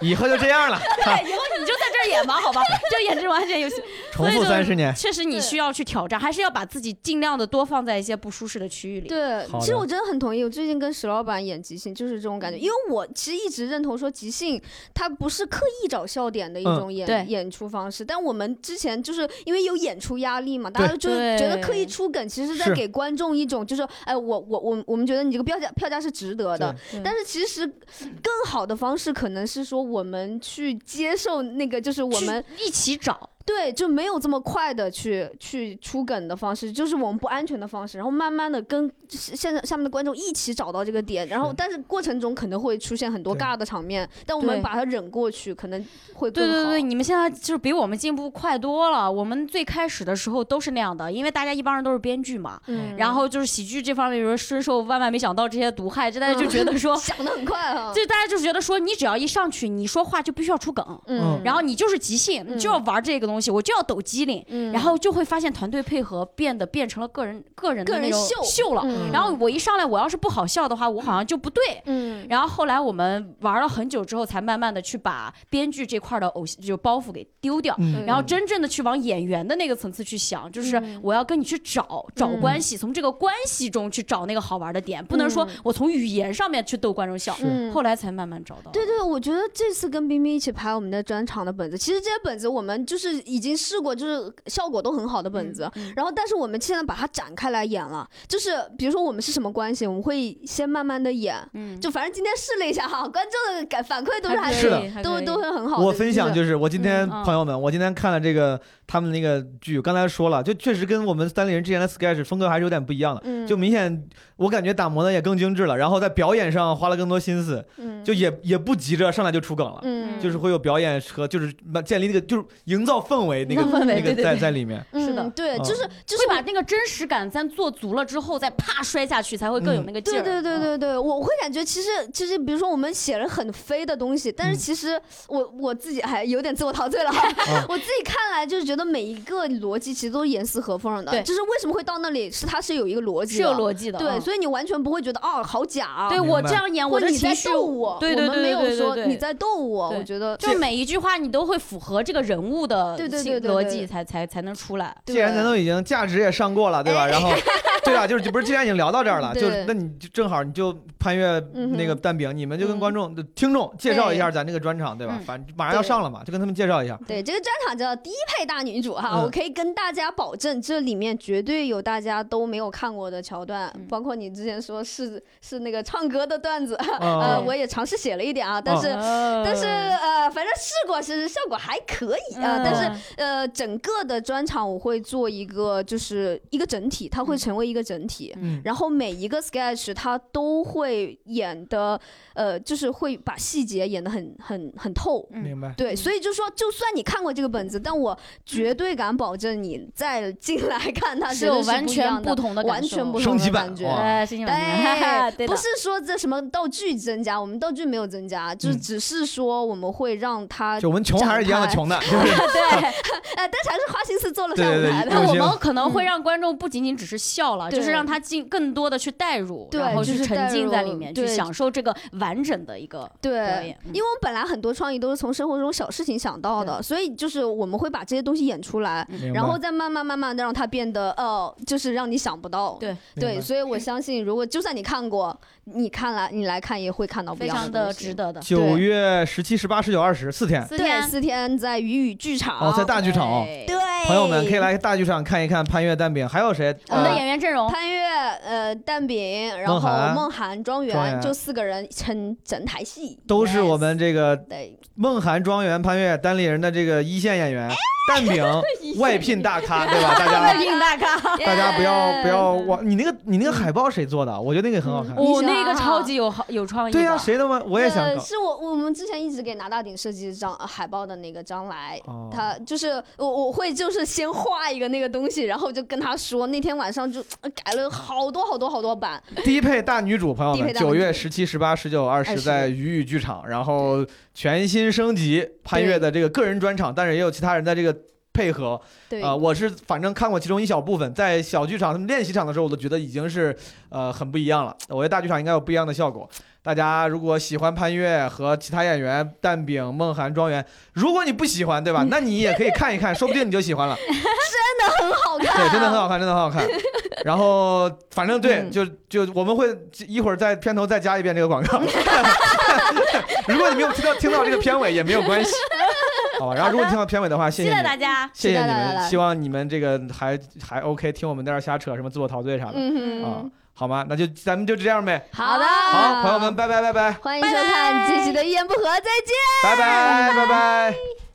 以后就这样了，对，以后你就在这儿演吧，好吧，就演这种安全游戏。[LAUGHS] 重复三十年。确实你需要去挑战，还是要把自己尽量的多放在一些不舒适的区域里。对其实我真的很同意。我最近跟石老板演即兴，就是这种感觉，因为我其实一直认同说即兴它不是刻意找笑点的一种演、对。演出方式，但我们之前就是因为有演出压力嘛，大家就觉得刻意出梗，其实是。在给观众一种就是，哎，我我我我们觉得你这个票价票价是值得的，但是其实更好的方式可能是说我们去接受那个，就是我们一起找，对，就没有这么快的去去出梗的方式，就是我们不安全的方式，然后慢慢的跟现在下面的观众一起找到这个点，然后但是过程中可能会出现很多尬的场面，但我们把它忍过去，可能会更好。对对对，你们现在就是比我们进步快多了。我们最开始的时候都是那样的，因为大家一帮人都是编剧嘛，嗯，然后就是喜剧这方面，比如说深受万万没想到这些毒害，这大家就觉得说，[LAUGHS] 想的很快啊，就大家就觉得说，你只要一上去，你说话就必须要出梗，嗯，然后你就是即兴，嗯你就要玩这个东西，我就要抖机灵，嗯，然后就会发现团队配合变得变成了个人个人的那种个人秀。秀了。嗯。然后我一上来，我要是不好笑的话，我好像就不对。嗯。然后后来我们玩了很久之后，才慢慢的去把编剧这块的偶就包袱给丢掉，嗯。然后真正的去往演员的那个层次去想，就是嗯。我要跟你去找找关系，从这个关系中去找那个好玩的点，不能说嗯我从语言上面去逗观众笑。嗯后来才慢慢找到。对对，我觉得这次跟冰冰一起拍我们的专场的本子，其实这些本子我们就是已经试过，就是效果都很好的本子。嗯。然后，但是我们现在把它展开来演了，就是比如说我们是什么关系，我们会先慢慢的演，嗯，就反正今天试了一下哈，观众的感反馈都是还是的都都会很好的。我分享就是我今天朋友们，我今天看了这个他们那个剧，刚才说了，就确实跟我们三里人之前的 sketch 风格还是有点不一样的。嗯，就明显，我感觉打磨的也更精致了，然后在表演上花了更多心思，嗯。就也也不急着上来就出梗了，嗯。就是会有表演和就是建立那个就是营造氛围那个氛围那个在在里面。是的。嗯对，嗯。就是就是把那个真实感咱做足了之后，再啪摔下去，才会更有那个劲儿。对对对嗯对对，我会感觉其实其实，比如说我们写了很飞的东西，但是嗯。其实我我自己还有点自我陶醉了哈。[LAUGHS] 我自己看来就是觉得每一个逻辑其实都是严丝合缝的，对就是为什么会到那里，是它是有一个逻辑，是有。逻辑的。对，嗯所以你完全不会觉得哦好假啊，对我这样演，我或者你在的情绪，逗我，对对我们没有说你在逗我，对我觉得就每一句话你都会符合这个人物的对对对对对逻辑，才才才能出来。既然咱都已经价值也上过了，对吧？然后，[LAUGHS] 对啊，就是不是既然已经聊到这儿了，就是那你就正好你就潘越那个蛋饼，你们就跟观众、听众介绍一下咱这个专场，对吧？嗯反正马上要上了嘛，就跟他们介绍一下。对，这个专场叫低配大女主哈，嗯我可以跟大家保证，这里面绝对有大家都没有看过的桥段，嗯包括你之前说是是那个唱歌的段子，[LAUGHS] 哦呃，我也尝试写了一点啊，但是。但是呃，反正试过，其实效果还可以啊、嗯但是呃，整个的专场我会做一个，就是一个整体，它会成为一个整体。嗯然后每一个 sketch 它都会演的，呃，就是会把细节演得很很很透。嗯明白。对，所以就说，就算你看过这个本子，但我绝对敢保证，你再进来 [LAUGHS] 看它，是有完全不同的完全不同升级版对，[LAUGHS] 不是说这什么道具增加，我们道具没有增加，就只是说我们会让它，就我们穷还是一样的穷的，[LAUGHS] 对，哎，但是还是花心思做了对对对下舞台的。那我们可能会让观众不仅仅只是笑了，对就是让他进更多的去代入，对然后去沉浸在里面，去享受这个完整的一个表对因为我们本来很多创意都是从生活中小事情想到的，所以就是我们会把这些东西演出来，然后再慢慢慢慢的让它变得，呃，就是让你想不到。对。对，所以我相信，如果就算你看过，你看来你来看也会看到不一样非常的值。得的。[LAUGHS] 九月十七、十八、十九、二十四天，对，四天，四天在雨雨剧场。哦，在大剧场。哦，对，朋友们可以来大剧场看一看潘越蛋饼，还有谁？我们的呃演员阵容，潘越、呃蛋饼，然后梦涵、庄庄园园，就四个人撑整台戏。都是我们这个对，梦涵、庄园、潘越单立人的这个一线演员，蛋饼 [LAUGHS] 外聘大咖，对吧？[LAUGHS] 大外家聘大咖，[LAUGHS] 大家不要不要耶忘，你那个你那个海报谁做的？我觉得那个很好看。嗯我那个超级有好有创意。对呀，谁的吗？我也想。是我我们之前一直给拿大顶设计张呃海报的那个张来，哦他就是我我会就是先画一个那个东西，然后就跟他说，那天晚上就呃改了好多好多好多版，低配大女主，朋友们，九月十七、十八、十九、二十20在鱼语剧场，然后全新升级潘越的这个个人专场，但是也有其他人在这个配合。对啊、我是反正看过其中一小部分，在小剧场他们练习场的时候，我都觉得已经是呃很不一样了。我觉得大剧场应该有不一样的效果。大家如果喜欢潘越和其他演员蛋饼、梦涵、庄园，如果你不喜欢，对吧？那你也可以看一看，说不定你就喜欢了。[LAUGHS] 真的很好看，对，真的很好看，真的很好看。[LAUGHS] 然后反正对，嗯就就我们会一会儿在片头再加一遍这个广告。[LAUGHS] 如果你没有听到听到这个片尾也没有关系，好吧？然后如果你听到片尾的话，谢谢大家。谢谢你们，希望你们这个还还 OK，听我们在这儿瞎扯什么自我陶醉啥的、嗯啊，，好吗？那就咱们就这样呗。好的，好，朋友们，拜拜拜拜欢迎收看这期的一言不合，再见。拜拜拜拜。